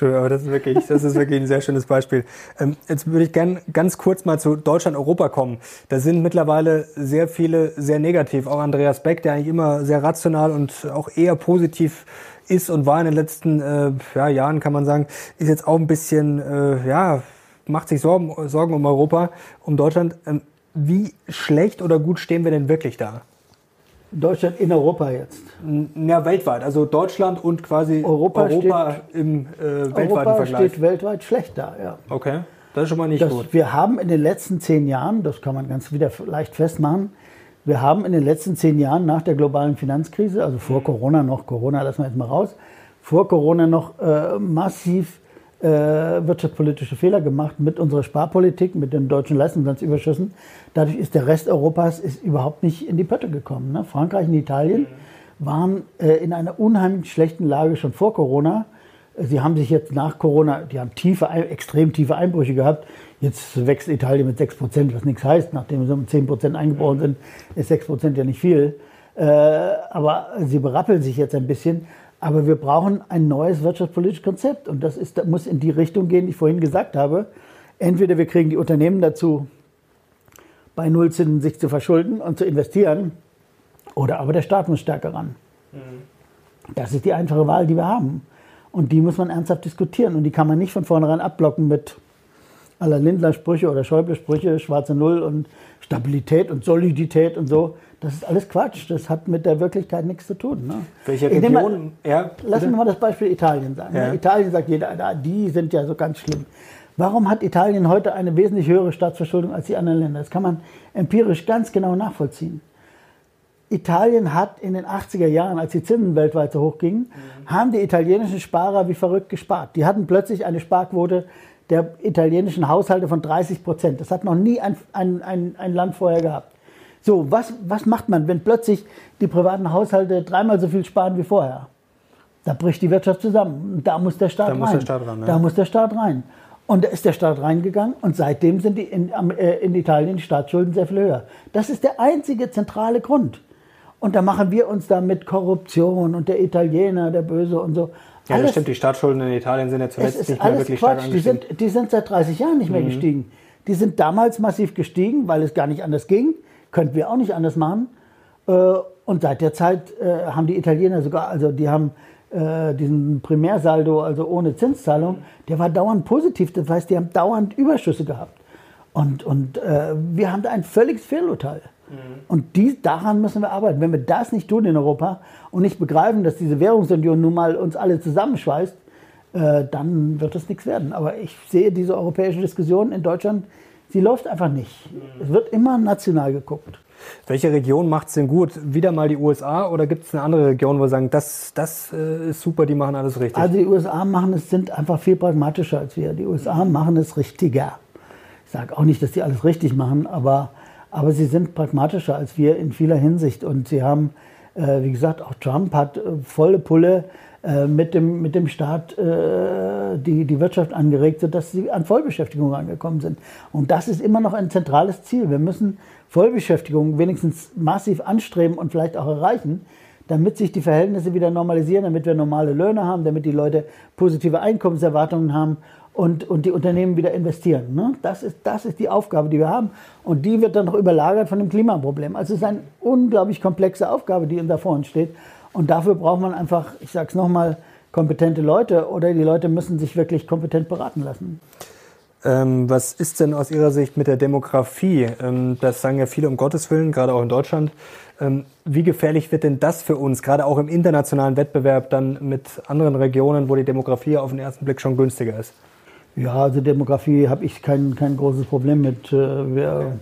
Entschuldigung, aber das ist wirklich, das ist wirklich ein sehr schönes Beispiel. Ähm, jetzt würde ich gerne ganz kurz mal zu Deutschland, Europa kommen. Da sind mittlerweile sehr viele sehr negativ. Auch Andreas Beck, der eigentlich immer sehr rational und auch eher positiv ist und war in den letzten äh, ja, Jahren, kann man sagen, ist jetzt auch ein bisschen, äh, ja, macht sich Sorgen, Sorgen um Europa, um Deutschland. Ähm, wie schlecht oder gut stehen wir denn wirklich da? Deutschland in Europa jetzt? Ja, weltweit. Also Deutschland und quasi Europa, Europa steht, im äh, weltweiten Europa Vergleich. steht weltweit schlecht da, ja. Okay, das ist schon mal nicht das, gut. Wir haben in den letzten zehn Jahren, das kann man ganz wieder leicht festmachen, wir haben in den letzten zehn Jahren nach der globalen Finanzkrise, also vor mhm. Corona noch, Corona lassen wir jetzt mal raus, vor Corona noch äh, massiv äh, wirtschaftspolitische Fehler gemacht mit unserer Sparpolitik, mit den deutschen Leistungsbilanzüberschüssen. Dadurch ist der Rest Europas ist überhaupt nicht in die Pötte gekommen. Ne? Frankreich und Italien waren äh, in einer unheimlich schlechten Lage schon vor Corona. Sie haben sich jetzt nach Corona, die haben tiefe, extrem tiefe Einbrüche gehabt. Jetzt wächst Italien mit 6 Prozent, was nichts heißt. Nachdem sie um 10 Prozent eingebrochen sind, ist 6 Prozent ja nicht viel. Äh, aber sie berappeln sich jetzt ein bisschen. Aber wir brauchen ein neues wirtschaftspolitisches Konzept. Und das, ist, das muss in die Richtung gehen, die ich vorhin gesagt habe. Entweder wir kriegen die Unternehmen dazu, bei Nullzinsen sich zu verschulden und zu investieren, oder aber der Staat muss stärker ran. Mhm. Das ist die einfache Wahl, die wir haben. Und die muss man ernsthaft diskutieren. Und die kann man nicht von vornherein abblocken mit aller Lindler-Sprüche oder Schäuble-Sprüche, schwarze Null und Stabilität und Solidität und so. Das ist alles Quatsch. Das hat mit der Wirklichkeit nichts zu tun. Ne? Welche Region? Mal, ja, lassen wir mal das Beispiel Italien sagen. Ja. Italien sagt jeder, die sind ja so ganz schlimm. Warum hat Italien heute eine wesentlich höhere Staatsverschuldung als die anderen Länder? Das kann man empirisch ganz genau nachvollziehen. Italien hat in den 80er Jahren, als die Zinsen weltweit so hoch gingen, mhm. haben die italienischen Sparer wie verrückt gespart. Die hatten plötzlich eine Sparquote der italienischen Haushalte von 30 Prozent. Das hat noch nie ein, ein, ein, ein Land vorher gehabt. So, was, was macht man, wenn plötzlich die privaten Haushalte dreimal so viel sparen wie vorher? Da bricht die Wirtschaft zusammen. Da muss der Staat da rein. Muss der Staat ran, ja. Da muss der Staat rein. Und da ist der Staat reingegangen und seitdem sind die in, äh, in Italien die Staatsschulden sehr viel höher. Das ist der einzige zentrale Grund. Und da machen wir uns da mit Korruption und der Italiener, der Böse und so. Ja, alles, das stimmt. Die Staatsschulden in Italien sind ja zuletzt nicht mehr wirklich Quatsch. stark angestiegen. Die sind, die sind seit 30 Jahren nicht mehr mhm. gestiegen. Die sind damals massiv gestiegen, weil es gar nicht anders ging. Könnten wir auch nicht anders machen. Äh, und seit der Zeit äh, haben die Italiener sogar, also die haben äh, diesen Primärsaldo, also ohne Zinszahlung, der war dauernd positiv. Das heißt, die haben dauernd Überschüsse gehabt. Und, und wir haben da ein völliges Fehlurteil. Mhm. Und die, daran müssen wir arbeiten. Wenn wir das nicht tun in Europa und nicht begreifen, dass diese Währungsunion nun mal uns alle zusammenschweißt, dann wird es nichts werden. Aber ich sehe diese europäische Diskussion in Deutschland Sie läuft einfach nicht. Es wird immer national geguckt. Welche Region macht es denn gut? Wieder mal die USA oder gibt es eine andere Region, wo Sie sagen, das, das äh, ist super, die machen alles richtig? Also die USA machen es, sind einfach viel pragmatischer als wir. Die USA machen es richtiger. Ich sage auch nicht, dass die alles richtig machen, aber, aber sie sind pragmatischer als wir in vieler Hinsicht. Und sie haben, äh, wie gesagt, auch Trump hat äh, volle Pulle mit, dem, mit dem Staat äh, die, die Wirtschaft angeregt, sodass sie an Vollbeschäftigung angekommen sind. Und das ist immer noch ein zentrales Ziel. Wir müssen Vollbeschäftigung wenigstens massiv anstreben und vielleicht auch erreichen, damit sich die Verhältnisse wieder normalisieren, damit wir normale Löhne haben, damit die Leute positive Einkommenserwartungen haben und, und die Unternehmen wieder investieren. Ne? Das, ist, das ist die Aufgabe, die wir haben. Und die wird dann noch überlagert von dem Klimaproblem. Also es ist eine unglaublich komplexe Aufgabe, die da vor uns steht. Und dafür braucht man einfach, ich sage es nochmal, kompetente Leute oder die Leute müssen sich wirklich kompetent beraten lassen. Ähm, was ist denn aus Ihrer Sicht mit der Demografie? Ähm, das sagen ja viele um Gottes Willen, gerade auch in Deutschland. Ähm, wie gefährlich wird denn das für uns, gerade auch im internationalen Wettbewerb dann mit anderen Regionen, wo die Demografie auf den ersten Blick schon günstiger ist? Ja, also Demografie habe ich kein, kein großes Problem mit. Äh, wir,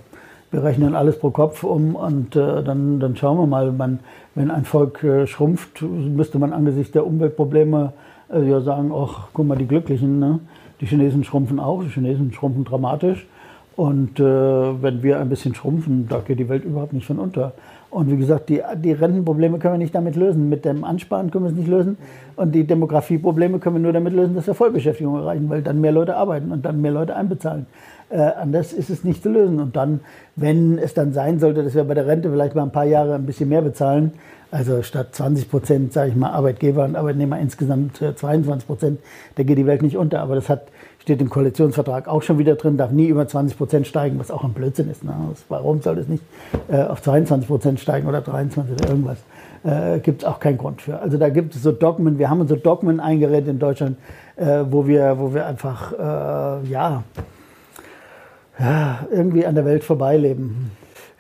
wir rechnen alles pro Kopf um und äh, dann, dann schauen wir mal. Man, wenn ein Volk äh, schrumpft, müsste man angesichts der Umweltprobleme äh, ja sagen, ach, guck mal, die Glücklichen, ne? die Chinesen schrumpfen auch, die Chinesen schrumpfen dramatisch. Und äh, wenn wir ein bisschen schrumpfen, da geht die Welt überhaupt nicht von unter. Und wie gesagt, die, die Rentenprobleme können wir nicht damit lösen. Mit dem Ansparen können wir es nicht lösen. Und die Demografieprobleme können wir nur damit lösen, dass wir Vollbeschäftigung erreichen, weil dann mehr Leute arbeiten und dann mehr Leute einbezahlen. Äh, anders ist es nicht zu lösen. Und dann, wenn es dann sein sollte, dass wir bei der Rente vielleicht mal ein paar Jahre ein bisschen mehr bezahlen, also statt 20 Prozent, sage ich mal, Arbeitgeber und Arbeitnehmer insgesamt 22 Prozent, da geht die Welt nicht unter. Aber das hat steht im Koalitionsvertrag auch schon wieder drin, darf nie über 20 Prozent steigen, was auch ein Blödsinn ist. Ne? Warum soll es nicht äh, auf 22 Prozent steigen oder 23 oder irgendwas? Äh, gibt es auch keinen Grund für. Also da gibt es so Dogmen, wir haben so Dogmen eingeredet in Deutschland, äh, wo, wir, wo wir einfach, äh, ja, ja, irgendwie an der Welt vorbeileben.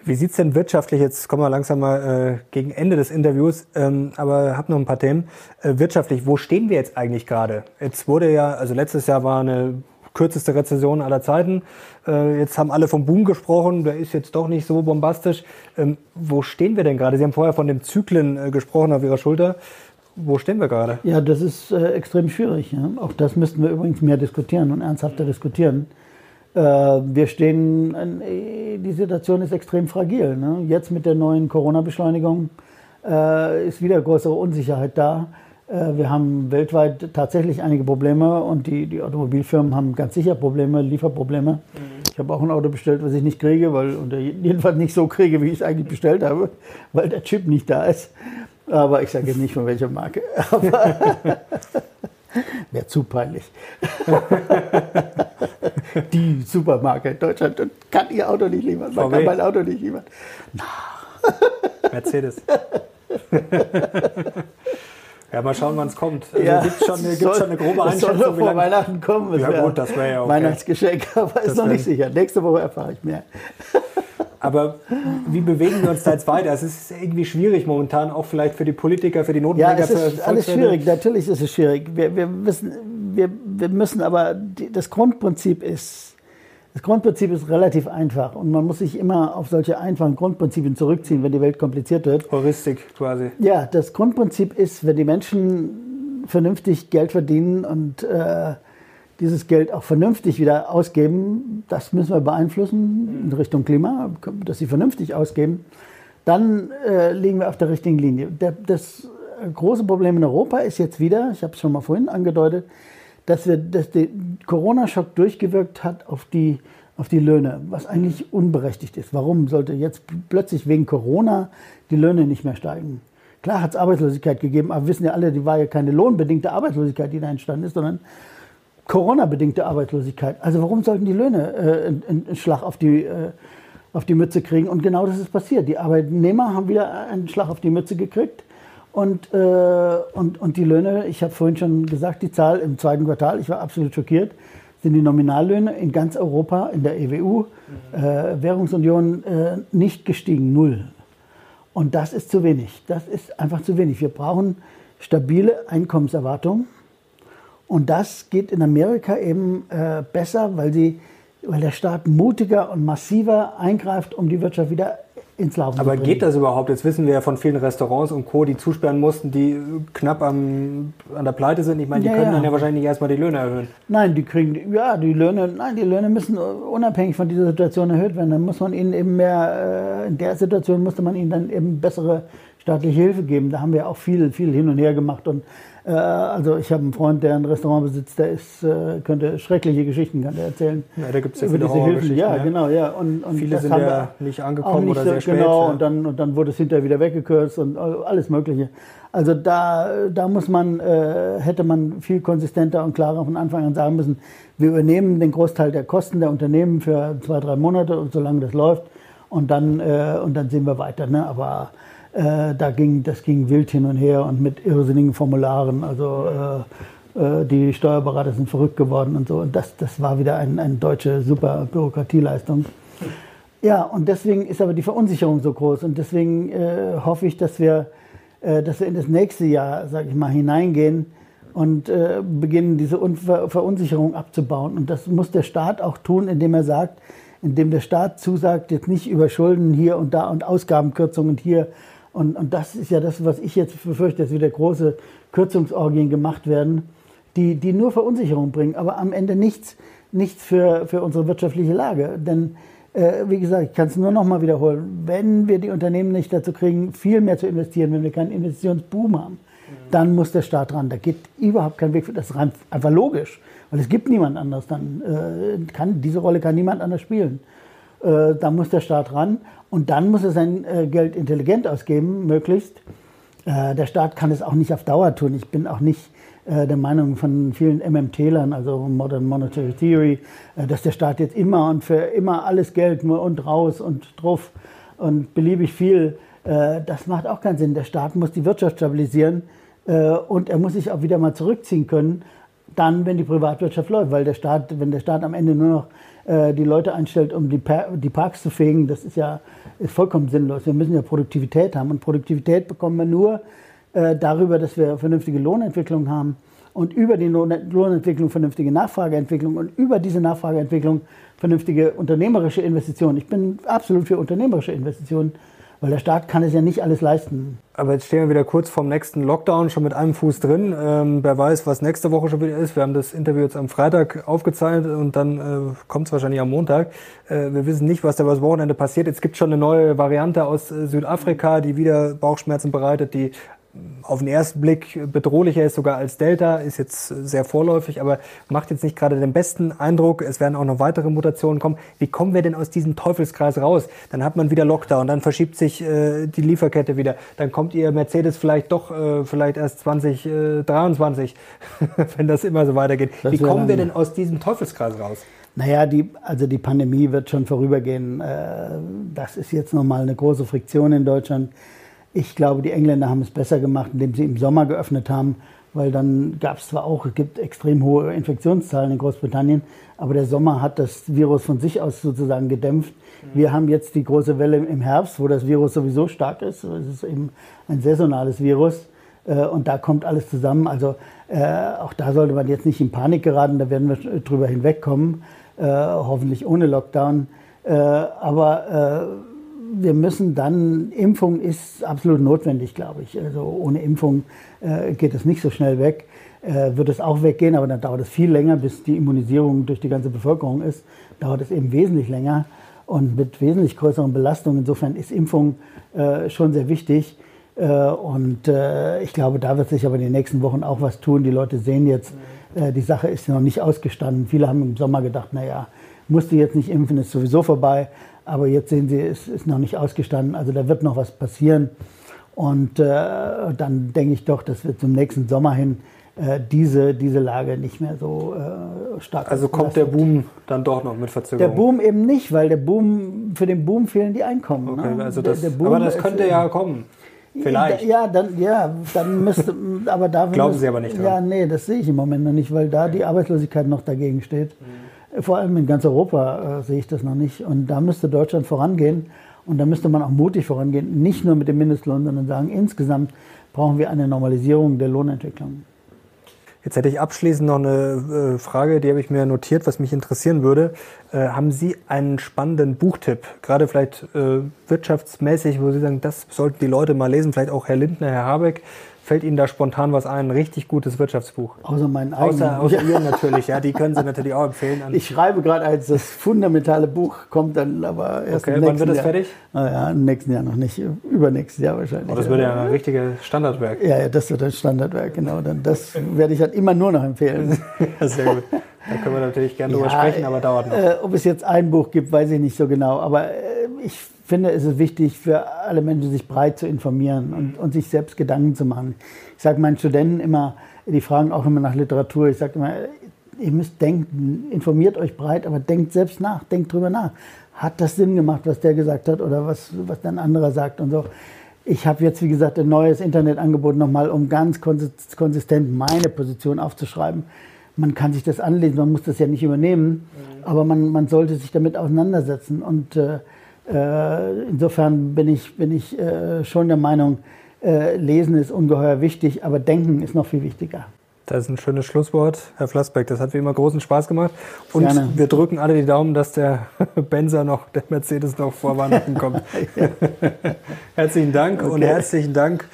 Wie sieht es denn wirtschaftlich, jetzt kommen wir langsam mal äh, gegen Ende des Interviews, ähm, aber habe noch ein paar Themen. Äh, wirtschaftlich, wo stehen wir jetzt eigentlich gerade? Jetzt wurde ja, also letztes Jahr war eine kürzeste Rezession aller Zeiten. Äh, jetzt haben alle vom Boom gesprochen, der ist jetzt doch nicht so bombastisch. Ähm, wo stehen wir denn gerade? Sie haben vorher von den Zyklen äh, gesprochen auf Ihrer Schulter. Wo stehen wir gerade? Ja, das ist äh, extrem schwierig. Ja? Auch das müssten wir übrigens mehr diskutieren und ernsthafter diskutieren. Äh, wir stehen, die Situation ist extrem fragil. Ne? Jetzt mit der neuen Corona-Beschleunigung äh, ist wieder größere Unsicherheit da. Äh, wir haben weltweit tatsächlich einige Probleme und die, die Automobilfirmen haben ganz sicher Probleme, Lieferprobleme. Mhm. Ich habe auch ein Auto bestellt, was ich nicht kriege, weil und <laughs> jedenfalls nicht so kriege, wie ich es eigentlich bestellt habe, weil der Chip nicht da ist. Aber ich sage jetzt nicht von welcher Marke. <laughs> <laughs> Wäre zu peinlich. <laughs> die Supermarke in Deutschland und kann ihr Auto nicht liefern. Man kann mein Auto nicht liefern. Mercedes. <laughs> Ja, mal schauen, wann es kommt. Also ja, gibt schon, gibt's schon eine grobe Einschätzung. Soll vor Weihnachten kommen. Das ja gut, das wäre ja okay. Weihnachtsgeschenk, aber ist noch nicht sicher. Nächste Woche erfahre ich mehr. <laughs> Aber wie bewegen wir uns da jetzt weiter? Es ist irgendwie schwierig momentan, auch vielleicht für die Politiker, für die Notenbanker. Ja, es ist alles schwierig. Natürlich ist es schwierig. Wir, wir, wissen, wir, wir müssen aber, die, das Grundprinzip ist, das Grundprinzip ist relativ einfach und man muss sich immer auf solche einfachen Grundprinzipien zurückziehen, wenn die Welt kompliziert wird. Heuristik quasi. Ja, das Grundprinzip ist, wenn die Menschen vernünftig Geld verdienen und äh, dieses Geld auch vernünftig wieder ausgeben, das müssen wir beeinflussen in Richtung Klima, dass sie vernünftig ausgeben, dann äh, liegen wir auf der richtigen Linie. Der, das große Problem in Europa ist jetzt wieder, ich habe es schon mal vorhin angedeutet, dass, wir, dass der Corona-Schock durchgewirkt hat auf die, auf die Löhne, was eigentlich unberechtigt ist. Warum sollte jetzt plötzlich wegen Corona die Löhne nicht mehr steigen? Klar hat es Arbeitslosigkeit gegeben, aber wir wissen ja alle, die war ja keine lohnbedingte Arbeitslosigkeit, die da entstanden ist, sondern Corona-bedingte Arbeitslosigkeit. Also warum sollten die Löhne äh, einen Schlag auf die, äh, auf die Mütze kriegen? Und genau das ist passiert. Die Arbeitnehmer haben wieder einen Schlag auf die Mütze gekriegt. Und, äh, und, und die Löhne, ich habe vorhin schon gesagt, die Zahl im zweiten Quartal, ich war absolut schockiert, sind die Nominallöhne in ganz Europa, in der EWU, mhm. äh, Währungsunion, äh, nicht gestiegen, null. Und das ist zu wenig. Das ist einfach zu wenig. Wir brauchen stabile Einkommenserwartungen und das geht in Amerika eben äh, besser, weil, sie, weil der Staat mutiger und massiver eingreift, um die Wirtschaft wieder ins Laufen Aber geht das überhaupt? Jetzt wissen wir ja von vielen Restaurants und Co., die zusperren mussten, die knapp am, an der Pleite sind. Ich meine, die ja, können ja. dann ja wahrscheinlich nicht erstmal die Löhne erhöhen. Nein, die kriegen, ja, die Löhne, nein, die Löhne müssen unabhängig von dieser Situation erhöht werden. Dann muss man ihnen eben mehr, äh, in der Situation musste man ihnen dann eben bessere staatliche Hilfe geben. Da haben wir auch viel, viel hin und her gemacht und äh, also ich habe einen Freund, der ein Restaurant besitzt, der ist, äh, könnte schreckliche Geschichten kann erzählen. Ja, da gibt es ja viele diese Hilfen. Ja, ja, genau, ja. Und, und viele sind ja nicht angekommen nicht oder sehr spät. Genau, ja. und, dann, und dann wurde es hinterher wieder weggekürzt und alles Mögliche. Also da, da muss man, äh, hätte man viel konsistenter und klarer von Anfang an sagen müssen, wir übernehmen den Großteil der Kosten der Unternehmen für zwei, drei Monate und solange das läuft und dann, äh, und dann sehen wir weiter. Ne? Aber äh, da ging, das ging wild hin und her und mit irrsinnigen Formularen. Also äh, äh, die Steuerberater sind verrückt geworden und so. Und das, das war wieder ein, eine deutsche super Bürokratieleistung. Ja, und deswegen ist aber die Verunsicherung so groß. Und deswegen äh, hoffe ich, dass wir, äh, dass wir in das nächste Jahr, sage ich mal, hineingehen und äh, beginnen, diese Unver Verunsicherung abzubauen. Und das muss der Staat auch tun, indem er sagt, indem der Staat zusagt, jetzt nicht über Schulden hier und da und Ausgabenkürzungen hier und, und das ist ja das, was ich jetzt befürchte, dass wieder große Kürzungsorgien gemacht werden, die, die nur Verunsicherung bringen, aber am Ende nichts, nichts für, für unsere wirtschaftliche Lage. Denn äh, wie gesagt, ich kann es nur noch mal wiederholen, wenn wir die Unternehmen nicht dazu kriegen, viel mehr zu investieren, wenn wir keinen Investitionsboom haben, dann muss der Staat ran. Da geht überhaupt kein Weg für das ist einfach logisch, weil es gibt niemand anders. Dann äh, kann diese Rolle kann niemand anders spielen. Äh, da muss der Staat ran und dann muss er sein äh, Geld intelligent ausgeben, möglichst. Äh, der Staat kann es auch nicht auf Dauer tun. Ich bin auch nicht äh, der Meinung von vielen MMT-Lern, also Modern Monetary Theory, äh, dass der Staat jetzt immer und für immer alles Geld nur und raus und drauf und beliebig viel. Das macht auch keinen Sinn. Der Staat muss die Wirtschaft stabilisieren und er muss sich auch wieder mal zurückziehen können, dann, wenn die Privatwirtschaft läuft, weil der Staat, wenn der Staat am Ende nur noch äh, die Leute einstellt, um die, die, Parks zu fegen, das ist ja ist vollkommen sinnlos. Wir müssen ja Produktivität haben und Produktivität bekommen wir nur äh, darüber, dass wir vernünftige Lohnentwicklung haben und über die Lohnentwicklung vernünftige Nachfrageentwicklung und über diese Nachfrageentwicklung vernünftige unternehmerische Investitionen. Ich bin absolut für unternehmerische Investitionen weil der Staat kann es ja nicht alles leisten. Aber jetzt stehen wir wieder kurz vorm nächsten Lockdown, schon mit einem Fuß drin. Ähm, wer weiß, was nächste Woche schon wieder ist. Wir haben das Interview jetzt am Freitag aufgezeichnet und dann äh, kommt es wahrscheinlich am Montag. Äh, wir wissen nicht, was da das Wochenende passiert. Jetzt gibt schon eine neue Variante aus äh, Südafrika, die wieder Bauchschmerzen bereitet, die auf den ersten Blick bedrohlicher ist sogar als Delta, ist jetzt sehr vorläufig, aber macht jetzt nicht gerade den besten Eindruck. Es werden auch noch weitere Mutationen kommen. Wie kommen wir denn aus diesem Teufelskreis raus? Dann hat man wieder Lockdown, dann verschiebt sich äh, die Lieferkette wieder, dann kommt ihr Mercedes vielleicht doch äh, vielleicht erst 2023, äh, <laughs> wenn das immer so weitergeht. Das Wie kommen wir denn aus diesem Teufelskreis raus? Naja, die, also die Pandemie wird schon vorübergehen. Äh, das ist jetzt nochmal eine große Friktion in Deutschland. Ich glaube, die Engländer haben es besser gemacht, indem sie im Sommer geöffnet haben, weil dann gab es zwar auch, es gibt extrem hohe Infektionszahlen in Großbritannien, aber der Sommer hat das Virus von sich aus sozusagen gedämpft. Mhm. Wir haben jetzt die große Welle im Herbst, wo das Virus sowieso stark ist. Es ist eben ein saisonales Virus äh, und da kommt alles zusammen. Also äh, auch da sollte man jetzt nicht in Panik geraten, da werden wir drüber hinwegkommen, äh, hoffentlich ohne Lockdown. aber wir müssen dann, Impfung ist absolut notwendig, glaube ich. Also ohne Impfung äh, geht es nicht so schnell weg. Äh, wird es auch weggehen, aber dann dauert es viel länger, bis die Immunisierung durch die ganze Bevölkerung ist. Dauert es eben wesentlich länger und mit wesentlich größeren Belastungen. Insofern ist Impfung äh, schon sehr wichtig. Äh, und äh, ich glaube, da wird sich aber in den nächsten Wochen auch was tun. Die Leute sehen jetzt, äh, die Sache ist noch nicht ausgestanden. Viele haben im Sommer gedacht, naja, musste jetzt nicht impfen, ist sowieso vorbei. Aber jetzt sehen Sie, es ist noch nicht ausgestanden. Also da wird noch was passieren. Und äh, dann denke ich doch, dass wir zum nächsten Sommer hin äh, diese, diese Lage nicht mehr so äh, stark Also kommt der Boom dann doch noch mit Verzögerung? Der Boom eben nicht, weil der Boom, für den Boom fehlen die Einkommen. Okay, ne? also das, der, der aber das könnte ist, ja kommen. Vielleicht. Ja, dann, ja, dann müsste, aber da. <laughs> Glauben Sie aber nicht dran. Ja, nee, das sehe ich im Moment noch nicht, weil da die Arbeitslosigkeit noch dagegen steht. Mhm. Vor allem in ganz Europa äh, sehe ich das noch nicht. Und da müsste Deutschland vorangehen. Und da müsste man auch mutig vorangehen, nicht nur mit dem Mindestlohn, sondern sagen, insgesamt brauchen wir eine Normalisierung der Lohnentwicklung. Jetzt hätte ich abschließend noch eine äh, Frage, die habe ich mir notiert, was mich interessieren würde. Äh, haben Sie einen spannenden Buchtipp, gerade vielleicht äh, wirtschaftsmäßig, wo Sie sagen, das sollten die Leute mal lesen, vielleicht auch Herr Lindner, Herr Habeck, Fällt Ihnen da spontan was ein? Ein richtig gutes Wirtschaftsbuch. Außer meinen eigenen. Außer, außer Ihren natürlich, ja. Die können Sie natürlich auch empfehlen. Ich schreibe gerade als das fundamentale Buch, kommt dann aber erst okay, im nächsten wann wird das Jahr. fertig? Naja, im nächsten Jahr noch nicht. Übernächstes Jahr wahrscheinlich. Oh, das wird ja ein richtiges Standardwerk. Ja, ja, das wird ein Standardwerk, genau. Dann das werde ich halt immer nur noch empfehlen. <laughs> ja, sehr gut. Da können wir natürlich gerne ja, drüber sprechen, aber dauert noch. Äh, ob es jetzt ein Buch gibt, weiß ich nicht so genau. Aber äh, ich finde, es ist wichtig für alle Menschen, sich breit zu informieren und, und sich selbst Gedanken zu machen. Ich sage meinen Studenten immer, die fragen auch immer nach Literatur. Ich sage immer, ihr müsst denken, informiert euch breit, aber denkt selbst nach, denkt drüber nach. Hat das Sinn gemacht, was der gesagt hat oder was, was ein anderer sagt und so. Ich habe jetzt, wie gesagt, ein neues Internetangebot nochmal, um ganz konsistent meine Position aufzuschreiben. Man kann sich das anlesen, man muss das ja nicht übernehmen, mhm. aber man, man sollte sich damit auseinandersetzen. Und äh, insofern bin ich, bin ich äh, schon der Meinung, äh, Lesen ist ungeheuer wichtig, aber Denken ist noch viel wichtiger. Das ist ein schönes Schlusswort, Herr Flassbeck. Das hat wie immer großen Spaß gemacht. Und Gerne. wir drücken alle die Daumen, dass der <laughs> Benzer noch, der Mercedes noch vor Weihnachten kommt. <laughs> Herzlichen Dank okay. und herzlichen Dank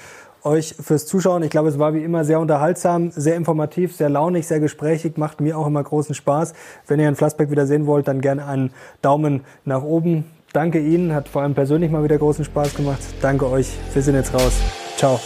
euch fürs Zuschauen. Ich glaube, es war wie immer sehr unterhaltsam, sehr informativ, sehr launig, sehr gesprächig, macht mir auch immer großen Spaß. Wenn ihr Herrn Flassbeck wieder sehen wollt, dann gerne einen Daumen nach oben. Danke Ihnen, hat vor allem persönlich mal wieder großen Spaß gemacht. Danke euch. Wir sind jetzt raus. Ciao.